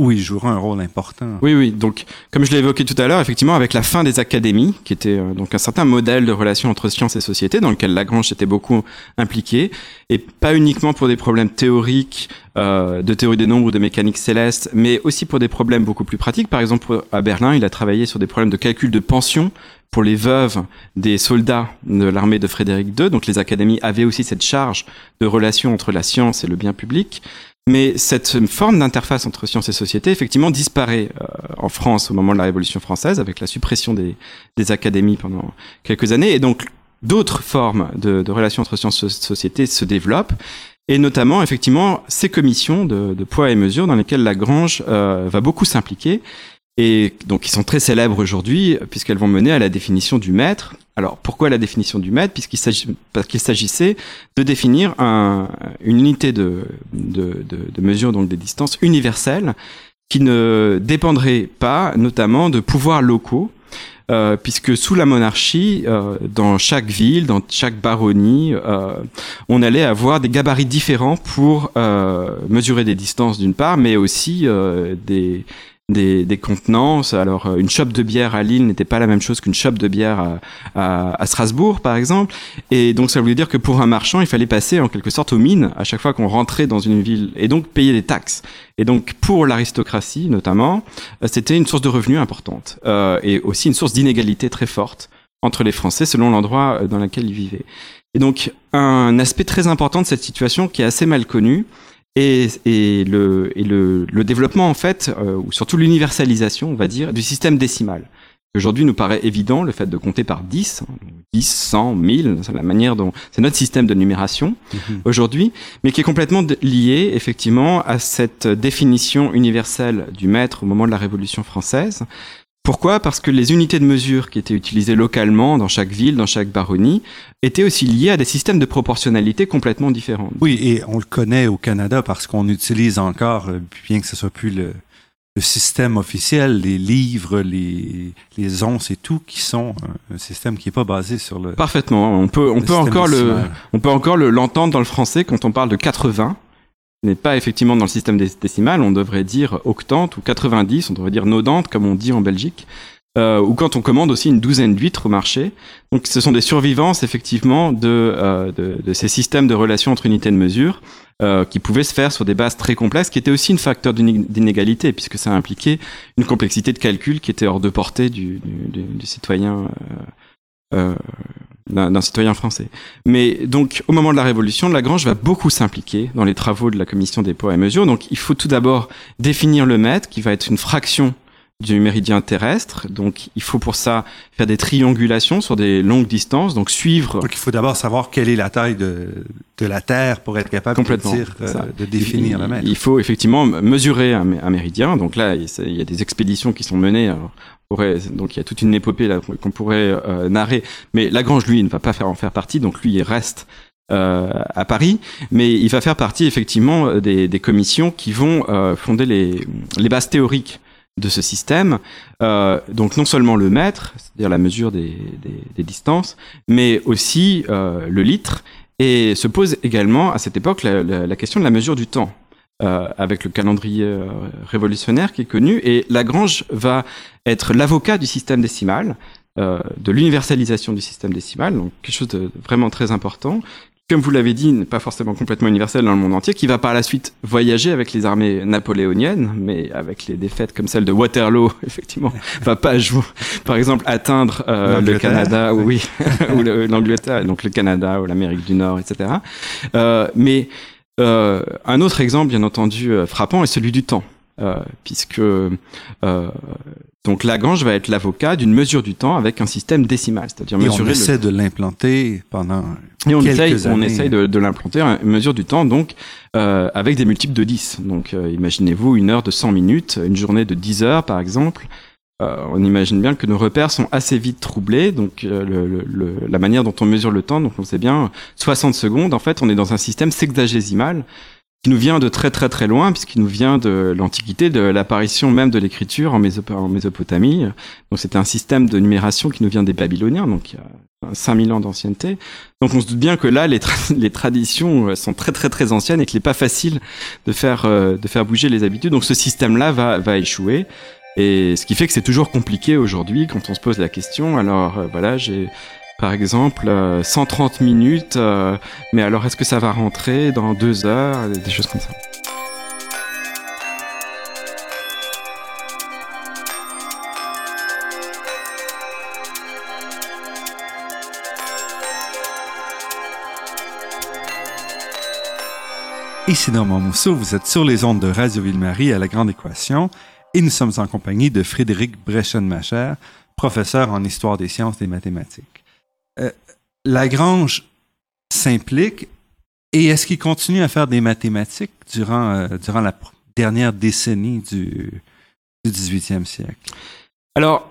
où il jouera un rôle important. Oui, oui. Donc, comme je l'ai évoqué tout à l'heure, effectivement, avec la fin des académies, qui était euh, donc un certain modèle de relation entre sciences et société, dans lequel Lagrange était beaucoup impliqué, et pas uniquement pour des problèmes théoriques, euh, de théorie des nombres ou de mécanique céleste, mais aussi pour des problèmes beaucoup plus pratiques. Par exemple, à Berlin, il a travaillé sur des problèmes de calcul de pension pour les veuves des soldats de l'armée de Frédéric II. Donc les académies avaient aussi cette charge de relation entre la science et le bien public. Mais cette forme d'interface entre science et société, effectivement, disparaît euh, en France au moment de la Révolution française, avec la suppression des, académies pendant quelques années. Et donc, d'autres formes de, relations entre science et société se développent et notamment effectivement ces commissions de, de, poids et mesure dans lesquelles Lagrange euh, va beaucoup s'impliquer et donc qui sont très célèbres aujourd'hui puisqu'elles vont mener à la définition du mètre. Alors pourquoi la définition du mètre Puisqu'il s'agissait de définir un, une unité de, mesure donc des distances universelles qui ne dépendrait pas notamment de pouvoirs locaux. Euh, puisque sous la monarchie, euh, dans chaque ville, dans chaque baronnie, euh, on allait avoir des gabarits différents pour mesurer des distances d'une part, mais aussi des, des, des contenances. Alors, euh, une chope de bière à Lille n'était pas la même chose qu'une chope de bière à, à, à, Strasbourg, par exemple. Et donc, ça voulait dire que pour un marchand, il fallait passer en quelque sorte aux mines à chaque fois qu'on rentrait dans une ville et donc payer des taxes. Et donc, pour l'aristocratie, notamment, euh, c'était une source de revenus importante euh, et aussi une source d'inégalité très forte entre les Français selon l'endroit euh, dans lequel ils vivaient. Et donc, un aspect très important de cette situation qui est assez mal connu, et, et, le, et le, le, développement, en fait, euh, ou surtout l'universalisation, on va dire, du système décimal. Aujourd'hui, nous paraît évident le fait de compter par 10, 10, 100, 1000, c'est la manière dont c'est notre système de numération mhm. aujourd'hui, mais qui est complètement lié effectivement à cette définition universelle du maître au moment de la Révolution française, pourquoi? Parce que les unités de mesure qui étaient utilisées localement dans chaque ville, dans chaque baronnie, étaient aussi liées à des systèmes de proportionnalité complètement différents. Oui, et on le connaît au Canada parce qu'on utilise encore, euh, bien que ce soit plus le, le système officiel, les livres, les, les onces et tout, qui sont un système qui n'est pas basé sur le. Parfaitement. On peut, on peut encore le, on peut encore l'entendre dans le français quand on parle de 80 n'est pas effectivement dans le système décimal, on devrait dire octante ou 90, on devrait dire nodante comme on dit en Belgique, euh, ou quand on commande aussi une douzaine d'huîtres au marché. Donc ce sont des survivances effectivement de, euh, de, de, ces systèmes de relations entre unités de mesure euh, qui pouvaient se faire sur des bases très complexes, qui étaient aussi une facteur d'inégalité puisque ça impliquait une complexité de calcul qui était hors de portée du, du, du citoyen. D'un citoyen français. Mais donc, au moment de la Révolution, Lagrange va beaucoup s'impliquer dans les travaux de la commission des poids et mesures. Donc, il faut tout d'abord définir le mètre, qui va être une fraction du méridien terrestre. Donc, il faut pour ça faire des triangulations sur des longues distances, donc suivre. Donc, il faut d'abord savoir quelle est la taille de, de la Terre pour être capable de, dire, euh, de définir il, le mètre. Il faut effectivement mesurer un, un méridien. Donc là, il y a des expéditions qui sont menées. Alors, donc il y a toute une épopée là qu'on pourrait euh, narrer, mais Lagrange lui ne va pas faire en faire partie, donc lui il reste euh, à Paris, mais il va faire partie effectivement des, des commissions qui vont euh, fonder les, les bases théoriques de ce système. Euh, donc non seulement le mètre, c'est-à-dire la mesure des, distances, mais aussi euh, le litre, et se pose également à cette époque la, question de la mesure du temps euh, avec le calendrier révolutionnaire qui est connu. Et Lagrange va être l'avocat du système décimal, de l'universalisation du système décimal, donc quelque chose de vraiment très important, comme vous l'avez dit, pas forcément complètement universel dans le monde entier, qui va par la suite voyager avec les armées napoléoniennes, mais avec les défaites comme celle de Waterloo, *laughs* effectivement, va pas jouer, par exemple atteindre euh, le Canada, oui, *laughs* ou l'Angleterre, donc le Canada ou l'Amérique du Nord, etc. Euh, mais euh, un autre exemple, bien entendu, euh, frappant est celui du temps. Euh, puisque euh, donc Lagrange va être l'avocat d'une mesure du temps avec un système décimal, c'est-à-dire mesurer. On essaie de l'implanter pendant et on essaye, on essaye de, de l'implanter une mesure du temps donc euh, avec des multiples de 10. Donc imaginez-vous une heure de 100 minutes, une journée de 10 heures par exemple. on imagine bien que nos repères sont assez vite troublés. Donc le, le, la manière dont on mesure le temps, donc on sait bien 60 secondes. En fait, on est dans un système sexagésimal qui nous vient de très très très loin, puisqu'il nous vient de l'Antiquité, de l'apparition même de l'écriture en, Mésopotamie. Donc c'était un système de numération qui nous vient des Babyloniens, donc il y a 5000 ans d'ancienneté. Donc on se doute bien que là, les, *laughs* les traditions euh, sont très très très anciennes et qu'il n'est pas facile de faire, euh, de faire bouger les habitudes. Donc ce système-là va, va échouer. Et ce qui fait que c'est toujours compliqué aujourd'hui quand on se pose la question. Alors euh, voilà, j'ai par exemple, 130 euh, minutes, euh, mais alors est-ce que ça va rentrer dans deux heures, des choses comme ça. Ici dans Mousseau, vous êtes sur les ondes de Radio Ville-Marie à la Grande Équation et nous sommes en compagnie de Frédéric Breschen-Macher, professeur en histoire des sciences des mathématiques. Euh, Lagrange s'implique et est-ce qu'il continue à faire des mathématiques durant, euh, durant la dernière décennie du, du 18e siècle? Alors,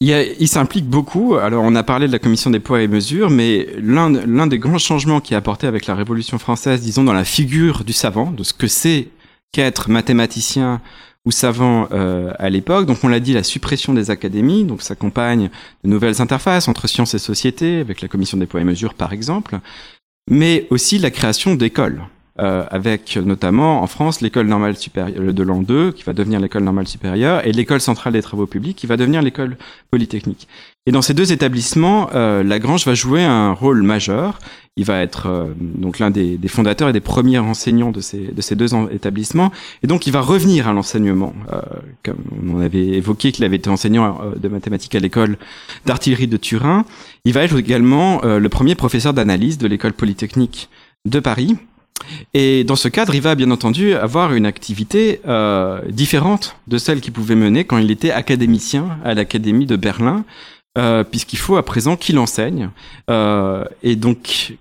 il, il s'implique beaucoup. Alors, on a parlé de la commission des poids et mesures, mais l'un, des grands changements qui a apporté avec la Révolution française, disons, dans la figure du savant, de ce que c'est qu'être mathématicien ou savants euh, à l'époque. Donc on l'a dit, la suppression des académies, donc s'accompagne de nouvelles interfaces entre sciences et société, avec la commission des poids et mesures par exemple, mais aussi la création d'écoles. Euh, avec notamment en France l'école normale supérieure de l'an 2 qui va devenir l'école normale supérieure et l'école centrale des travaux publics qui va devenir l'école polytechnique. Et dans ces deux établissements, euh, Lagrange va jouer un rôle majeur. Il va être euh, donc l'un des, des, fondateurs et des premiers enseignants de ces, de ces deux établissements. Et donc il va revenir à l'enseignement. Euh, comme on avait évoqué qu'il avait été enseignant euh, de mathématiques à l'école d'artillerie de Turin. Il va être également euh, le premier professeur d'analyse de l'école polytechnique de Paris. Et dans ce cadre, il va bien entendu avoir une activité euh, différente de celle qu'il pouvait mener quand il était académicien à l'Académie de Berlin, euh, puisqu'il faut à présent qu'il enseigne euh, et donc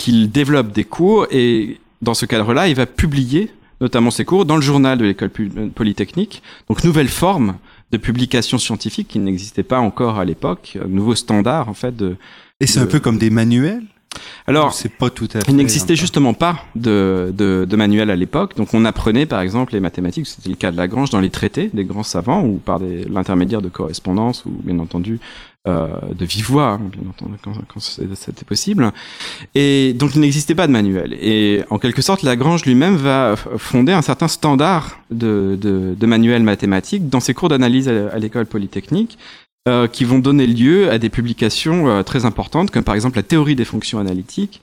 qu'il développe des cours. Et dans ce cadre-là, il va publier notamment ses cours dans le journal de l'école polytechnique, donc nouvelle forme de publication scientifique qui n'existait pas encore à l'époque, nouveau standard en fait de. Et c'est un peu comme des manuels? Alors, c'est pas tout à fait. Il n'existait justement pas de, de, de manuel à l'époque. Donc, on apprenait, par exemple, les mathématiques. C'était le cas de Lagrange dans les traités des grands savants ou par l'intermédiaire de correspondance ou, bien entendu, euh, de vive hein, bien entendu, quand, quand c'était possible. Et donc, il n'existait pas de manuel. Et en quelque sorte, Lagrange lui-même va fonder un certain standard de, de, de manuel mathématique dans ses cours d'analyse à l'école polytechnique euh, qui vont donner lieu à des publications euh, très importantes, comme par exemple la théorie des fonctions analytiques,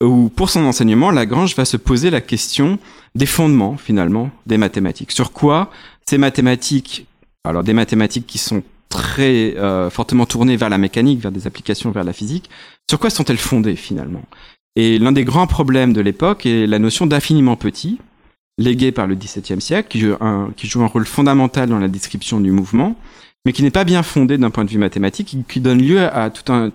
où pour son enseignement, Lagrange va se poser la question des fondements, finalement, des mathématiques. Sur quoi ces mathématiques, alors des mathématiques qui sont très euh, fortement tournées vers la mécanique, vers des applications vers la physique, sur quoi sont-elles fondées finalement? Et l'un des grands problèmes de l'époque est la notion d'infiniment petit, léguée par le XVIIe siècle, qui un, qui joue un rôle fondamental dans la description du mouvement, mais qui n'est pas bien fondé d'un point de vue mathématique, qui donne lieu à tout un,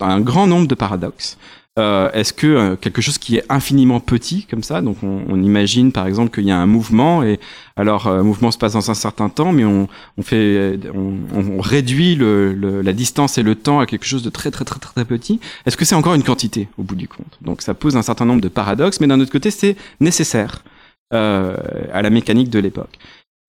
un grand nombre de paradoxes. Euh, Est-ce que euh, quelque chose qui est infiniment petit comme ça, donc on, on imagine par exemple qu'il y a un mouvement et alors euh, mouvement se passe dans un certain temps, mais on, on fait, on, on réduit le, le, la distance et le temps à quelque chose de très très très très, très petit. Est-ce que c'est encore une quantité au bout du compte? Donc ça pose un certain nombre de paradoxes, mais d'un autre côté c'est nécessaire euh, à la mécanique de l'époque.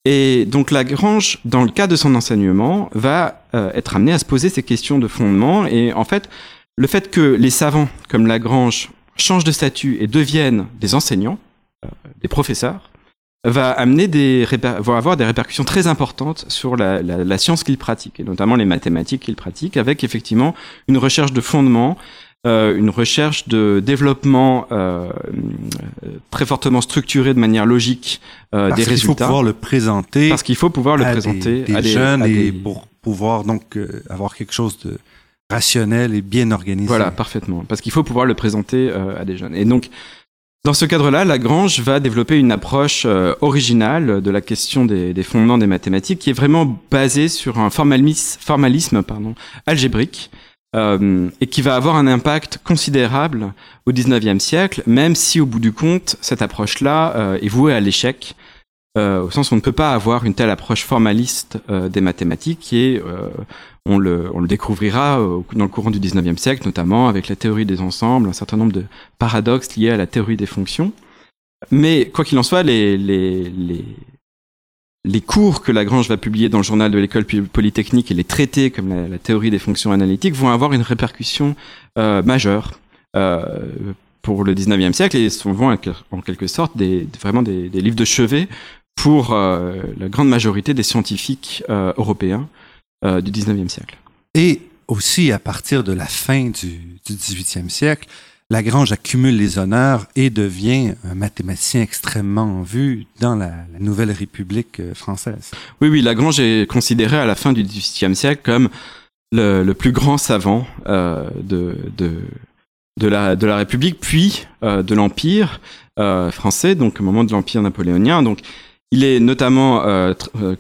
Et donc Lagrange, dans le cas de son enseignement, va euh, être amené à se poser ces questions de fondement. Et en fait, le fait que les savants comme Lagrange changent de statut et deviennent des enseignants, euh, des professeurs, va amener des va avoir des répercussions très importantes sur la, la, la science qu'il pratique, et notamment les mathématiques qu'il pratique, avec effectivement une recherche de fondement, euh, une recherche de développement euh, très fortement structuré de manière logique euh, des résultats. Parce qu'il faut pouvoir le présenter. Parce qu'il faut pouvoir le à présenter des, à des jeunes à et pour pouvoir donc avoir quelque chose de rationnel et bien organisé. Voilà, parfaitement. Parce qu'il faut pouvoir le présenter euh, à des jeunes. Et donc, dans ce cadre-là, Lagrange va développer une approche euh, originale de la question des, fondements des mathématiques qui est vraiment basée sur un formalisme, algébrique euh, et qui va avoir un impact considérable au 19e siècle, même si au bout du compte, cette approche-là est vouée à l'échec. Euh, au sens où on ne peut pas avoir une telle approche formaliste euh, des mathématiques qui est, euh, on, le, on le découvrira dans le courant du 19e siècle, notamment avec la théorie des ensembles, un certain nombre de paradoxes liés à la théorie des fonctions. Mais quoi qu'il en soit, les, les, les, les cours que Lagrange va publier dans le journal de l'école poly- polytechnique et les traités comme la, la théorie des fonctions analytiques vont avoir une répercussion euh, majeure euh, pour le 19e siècle et sont vont en quelque sorte des, vraiment des, des livres de chevet pour euh, la grande majorité des scientifiques euh, européens euh, du 19e siècle. Et aussi, à partir de la fin du, du 18e siècle, Lagrange accumule les honneurs et devient un mathématicien extrêmement en vue dans la, la Nouvelle République française. Oui, oui, Lagrange est considéré à la fin du XVIIIe siècle comme le, le plus grand savant euh, de, de, de, la, de la République, puis euh, de l'Empire euh, français, donc au moment de l'Empire napoléonien. Donc, il est notamment, euh, euh,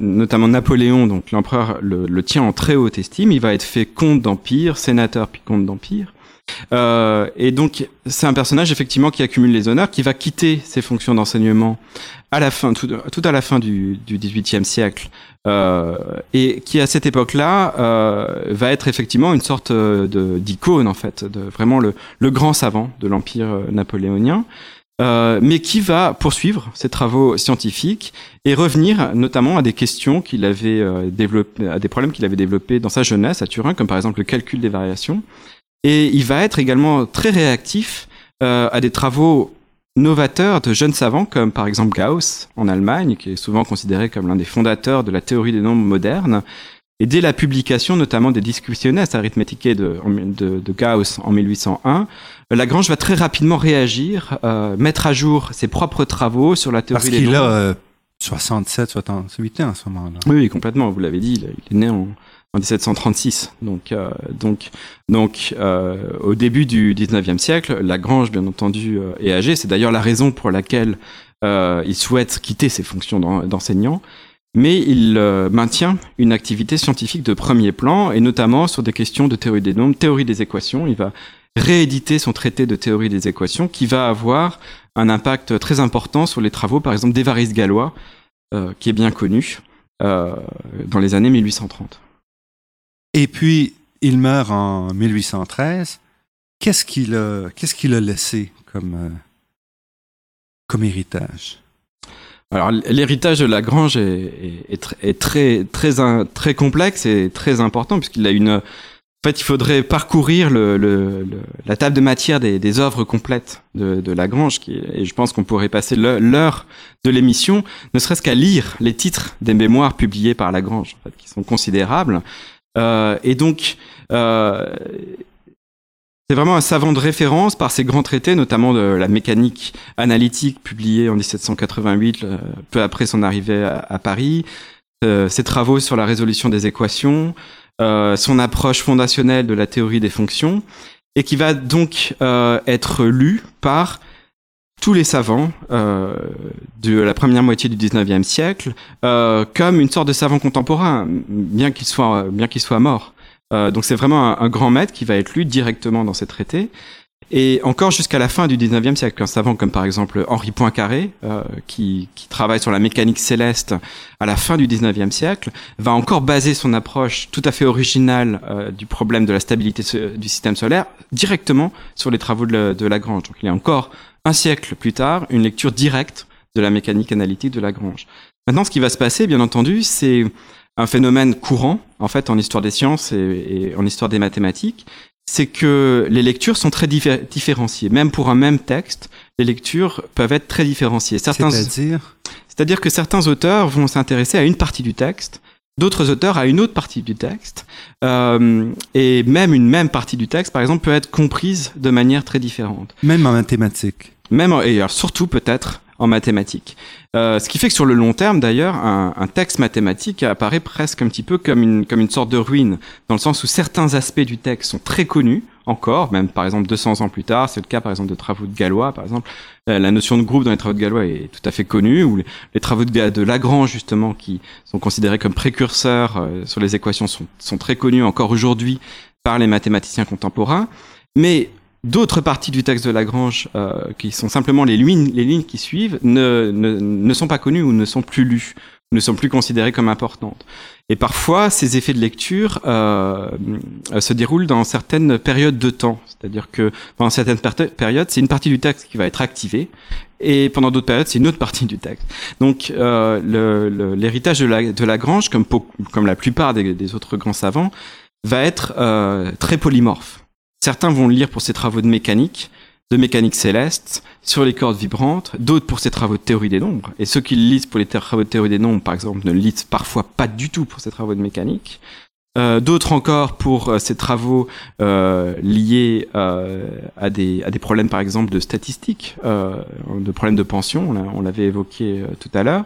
notamment Napoléon, donc l'empereur le, le tient en très haute estime. Il va être fait comte d'empire, sénateur puis comte d'empire. Euh, et donc, c'est un personnage effectivement qui accumule les honneurs, qui va quitter ses fonctions d'enseignement à la fin, tout, tout à la fin du, du XVIIIe siècle, euh, et qui à cette époque-là euh, va être effectivement une sorte euh, d'icône en fait, de vraiment le, le grand savant de l'empire euh, napoléonien. Euh, mais qui va poursuivre ses travaux scientifiques et revenir notamment à des questions qu'il avait euh, développées, à des problèmes qu'il avait développés dans sa jeunesse à Turin, comme par exemple le calcul des variations. Et il va être également très réactif euh, à des travaux novateurs de jeunes savants comme par exemple Gauss en Allemagne, qui est souvent considéré comme l'un des fondateurs de la théorie des nombres modernes. Et dès la publication notamment des Discussiones de, de Gauss en 1801, Lagrange va très rapidement réagir, euh, mettre à jour ses propres travaux sur la théorie Parce des qu'il nombres. a euh, 67, 68 ans à ce moment-là. Oui, oui, complètement. Vous l'avez dit, il, il est né en, en 1736. Donc, euh, donc, donc, euh, au début du 19e siècle, Lagrange, bien entendu, euh, est âgé. C'est d'ailleurs la raison pour laquelle euh, il souhaite quitter ses fonctions d'en- d'enseignant. Mais il euh, maintient une activité scientifique de premier plan, et notamment sur des questions de théorie des nombres, théorie des équations. Il va rééditer son traité de théorie des équations, qui va avoir un impact très important sur les travaux, par exemple, d'Évariste Galois, euh, qui est bien connu, euh, dans les années 1830. Et puis, il meurt en 1813. Qu'est-ce qu'il a, qu'est-ce qu'il a laissé comme, euh, comme héritage? Alors l'héritage de Lagrange est, est, est tr- est très très très complexe et très important puisqu'il a une en fait, il faudrait parcourir le, le- le- la table de matière des, des œuvres complètes de, de Lagrange, qui, et je pense qu'on pourrait passer l'heure de l'émission, ne serait-ce qu'à lire les titres des mémoires publiés par Lagrange, qui sont considérables. Euh, et donc, euh, c'est vraiment un savant de référence par ses grands traités, notamment de la mécanique analytique publiée en 1788, euh, peu après son arrivée à, à Paris, euh, ses travaux sur la résolution des équations, euh, son approche fondationnelle de la théorie des fonctions, et qui va donc euh, être lu par tous les savants euh, de la première moitié du 19e siècle euh, comme une sorte de savant contemporain, bien qu'il soit, bien qu'il soit mort. Euh, donc c'est vraiment un, un grand maître qui va être lu directement dans ces traités. Et encore jusqu'à la fin du 19e siècle, un savant comme par exemple Henri Poincaré, euh, qui, qui travaille sur la mécanique céleste à la fin du 19e siècle, va encore baser son approche tout à fait originale euh, du problème de la stabilité du système solaire directement sur les travaux de, la- de Lagrange. Donc il y a encore un siècle plus tard une lecture directe de la mécanique analytique de Lagrange. Maintenant, ce qui va se passer, bien entendu, c'est un phénomène courant en fait en histoire des sciences et en histoire des mathématiques, c'est que les lectures sont très différenciées. Même pour un même texte, les lectures peuvent être très différenciées. C'est-à-dire? C'est-à-dire que certains auteurs vont s'intéresser à une partie du texte, d'autres auteurs à une autre partie du texte, euh, et même une même partie du texte, par exemple, peut être comprise de manière très différente. Même en mathématiques. Même, et alors surtout peut-être en mathématiques. Euh, ce qui fait que sur le long terme, d'ailleurs, un, un, texte mathématique apparaît presque un petit peu comme une, comme une sorte de ruine, dans le sens où certains aspects du texte sont très connus encore, même par exemple 200 ans plus tard, c'est le cas par exemple de travaux de Galois, par exemple. Euh, la notion de groupe dans les travaux de Galois est tout à fait connue, ou les, travaux de, de, Lagrange, justement, qui sont considérés comme précurseurs euh, sur les équations, sont, sont très connus encore aujourd'hui par les mathématiciens contemporains. Mais D'autres parties du texte de Lagrange, euh, qui sont simplement les lignes, les lignes qui suivent, ne, ne, ne, sont pas connues ou ne sont plus lues, ne sont plus considérées comme importantes. Et parfois, ces effets de lecture euh, se déroulent dans certaines périodes de temps. C'est-à-dire que pendant certaines périodes, c'est une partie du texte qui va être activée, et pendant d'autres périodes, c'est une autre partie du texte. Donc, euh, l'héritage de, la, de Lagrange, comme, comme la plupart des, des, autres grands savants, va être euh, très polymorphe. Certains vont le lire pour ses travaux de mécanique, de mécanique céleste, sur les cordes vibrantes, d'autres pour ses travaux de théorie des nombres. Et ceux qui le lisent pour les travaux de théorie des nombres, par exemple, ne le lisent parfois pas du tout pour ses travaux de mécanique. Euh, d'autres encore pour euh, ses travaux euh, liés à, des, problèmes, par exemple, de statistiques, de problèmes de pension, on l'avait évoqué tout à l'heure.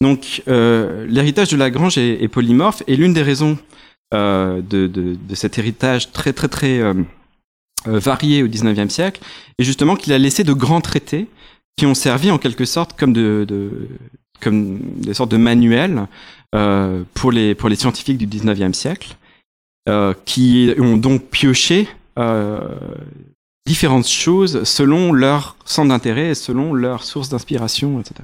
Donc, l'héritage de Lagrange est, polymorphe, et l'une des raisons de, cet héritage très, très, très varié au XIXe siècle, et justement qu'il a laissé de grands traités qui ont servi en quelque sorte comme de, comme des sortes de manuels euh, pour les pour les scientifiques du XIXe siècle, euh, qui ont donc pioché euh, différentes choses selon leur centre d'intérêt et selon leur source d'inspiration, etc.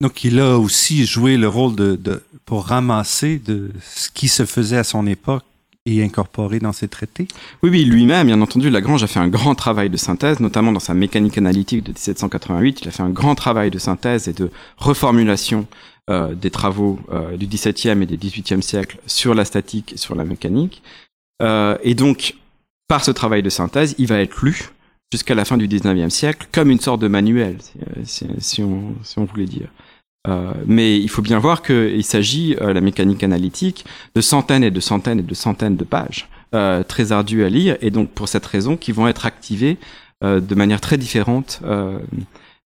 Donc, il a aussi joué le rôle de, de, pour ramasser de ce qui se faisait à son époque et incorporé dans ses traités? Oui, oui, lui-même, bien entendu, Lagrange a fait un grand travail de synthèse, notamment dans sa mécanique analytique de 1788. Il a fait un grand travail de synthèse et de reformulation euh, des travaux euh, du XVIIe et du XVIIIe siècle sur la statique et sur la mécanique. Euh, et donc, par ce travail de synthèse, il va être lu jusqu'à la fin du XIXe siècle comme une sorte de manuel, si, si on voulait dire. Euh, mais il faut bien voir qu'il s'agit, euh, la mécanique analytique, de centaines et de centaines et de centaines de pages, euh, très ardues à lire, et donc pour cette raison, qui vont être activées euh, de manière très différente euh,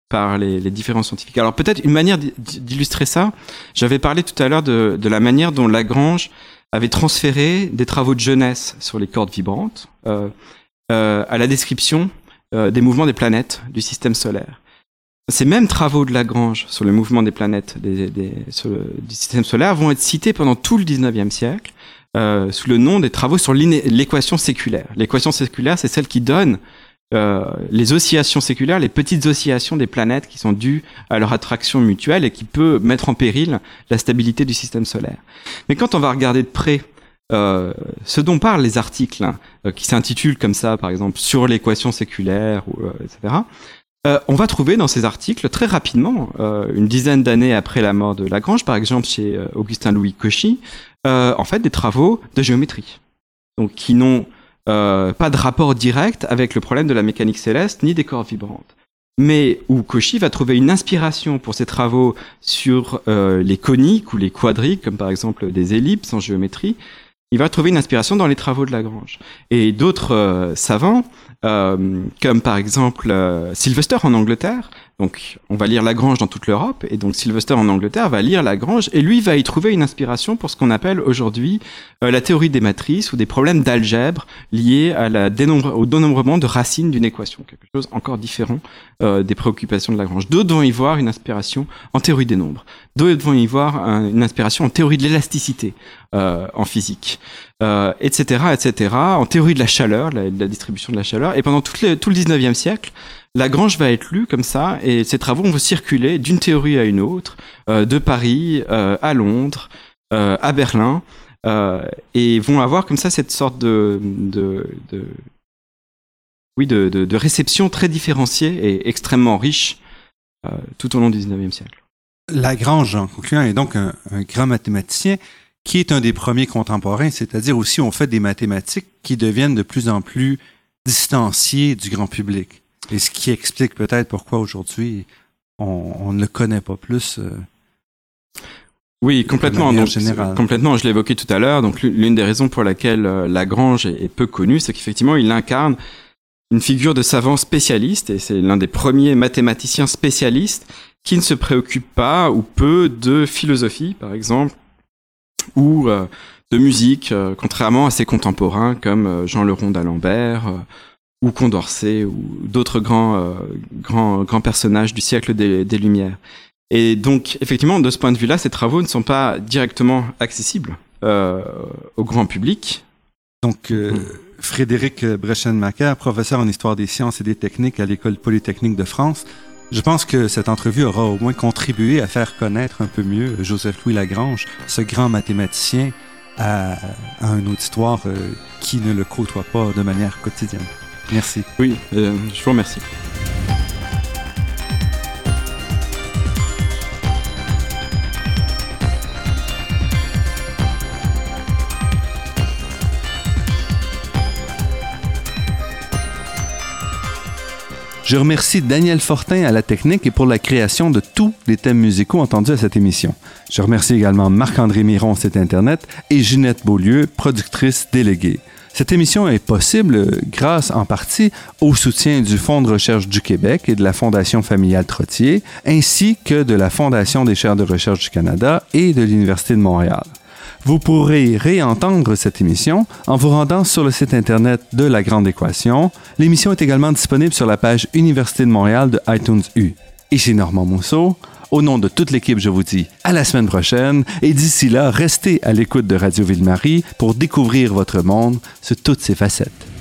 par les, les, différents scientifiques. Alors peut-être une manière d'illustrer ça, j'avais parlé tout à l'heure de, de, la manière dont Lagrange avait transféré des travaux de jeunesse sur les cordes vibrantes à la description des mouvements des planètes du système solaire. Ces mêmes travaux de Lagrange sur le mouvement des planètes du système solaire vont être cités pendant tout le 19e siècle euh, sous le nom des travaux sur l'équation séculaire. L'équation séculaire, c'est celle qui donne euh, les oscillations séculaires, les petites oscillations des planètes qui sont dues à leur attraction mutuelle et qui peut mettre en péril la stabilité du système solaire. Mais quand on va regarder de près euh, ce dont parlent les articles, hein, euh, qui s'intitulent comme ça, par exemple, sur l'équation séculaire, ou, euh, etc., euh, on va trouver dans ces articles très rapidement, euh, une dizaine d'années après la mort de Lagrange, par exemple chez euh, Augustin Louis Cauchy, en fait des travaux de géométrie, qui n'ont pas de rapport direct avec le problème de la mécanique céleste ni des corps vibrantes. Mais où Cauchy va trouver une inspiration pour ses travaux sur les coniques ou les quadriques, comme par exemple des ellipses en géométrie, il va trouver une inspiration dans les travaux de Lagrange. Et d'autres savants euh, comme par exemple euh, Sylvester en Angleterre. Donc, on va lire Lagrange dans toute l'Europe, et donc Sylvester en Angleterre va lire Lagrange, et lui va y trouver une inspiration pour ce qu'on appelle aujourd'hui euh, la théorie des matrices ou des problèmes d'algèbre liés au dénombrement de racines d'une équation, quelque chose encore différent des préoccupations de Lagrange. D'autres vont y voir une inspiration en théorie des nombres. D'autres vont y voir une inspiration en théorie de l'élasticité en physique euh, etc., etc., en théorie de la chaleur, la, la distribution de la chaleur. Et pendant tout le, tout le 19e siècle, Lagrange va être lu comme ça, et ses travaux vont circuler d'une théorie à une autre, euh, de Paris euh, à Londres, euh, à Berlin, et vont avoir comme ça cette sorte de, oui, de, réception très différenciée et extrêmement riche tout au long du 19e siècle. Lagrange, en concluant, est donc un, grand mathématicien qui est un des premiers contemporains, c'est-à-dire aussi on fait des mathématiques qui deviennent de plus en plus distancié du grand public. Et ce qui explique peut-être pourquoi aujourd'hui on, ne le connaît pas plus. Euh, oui, complètement. Donc, complètement. Je évoqué tout à l'heure. Donc, l'une des raisons pour laquelle euh, Lagrange est, peu connu, c'est qu'effectivement, il incarne une figure de savant spécialiste, et c'est l'un des premiers mathématiciens spécialistes qui ne se préoccupe pas ou peu de philosophie, par exemple, ou euh, de musique, euh, contrairement à ses contemporains comme Jean Leron d'Alembert ou Condorcet ou d'autres grands, grands, grands personnages du siècle des Lumières. Et donc, effectivement, de ce point de vue-là, ces travaux ne sont pas directement accessibles euh, au grand public. Donc, euh, hmm. Frédéric Brechenmacher, professeur en histoire des sciences et des techniques à l'École polytechnique de France, je pense que cette entrevue aura au moins contribué à faire connaître un peu mieux Joseph-Louis Lagrange, ce grand mathématicien, à, un auditoire euh, qui ne le côtoie pas de manière quotidienne. Merci. Oui, je vous remercie. Je remercie Daniel Fortin à la technique et pour la création de tous les thèmes musicaux entendus à cette émission. Je remercie également Marc-André Miron, site Internet, et Ginette Beaulieu, productrice déléguée. Cette émission est possible grâce en partie au soutien du Fonds de recherche du Québec et de la Fondation familiale Trottier, ainsi que de la Fondation des chaires de recherche du Canada et de l'Université de Montréal. Vous pourrez réentendre cette émission en vous rendant sur le site Internet de La Grande Équation. L'émission est également disponible sur la page Université de Montréal de iTunes U. Ici Normand Mousseau. Au nom de toute l'équipe, je vous dis à la semaine prochaine et d'ici là, restez à l'écoute de Radio Ville-Marie pour découvrir votre monde sous toutes ses facettes.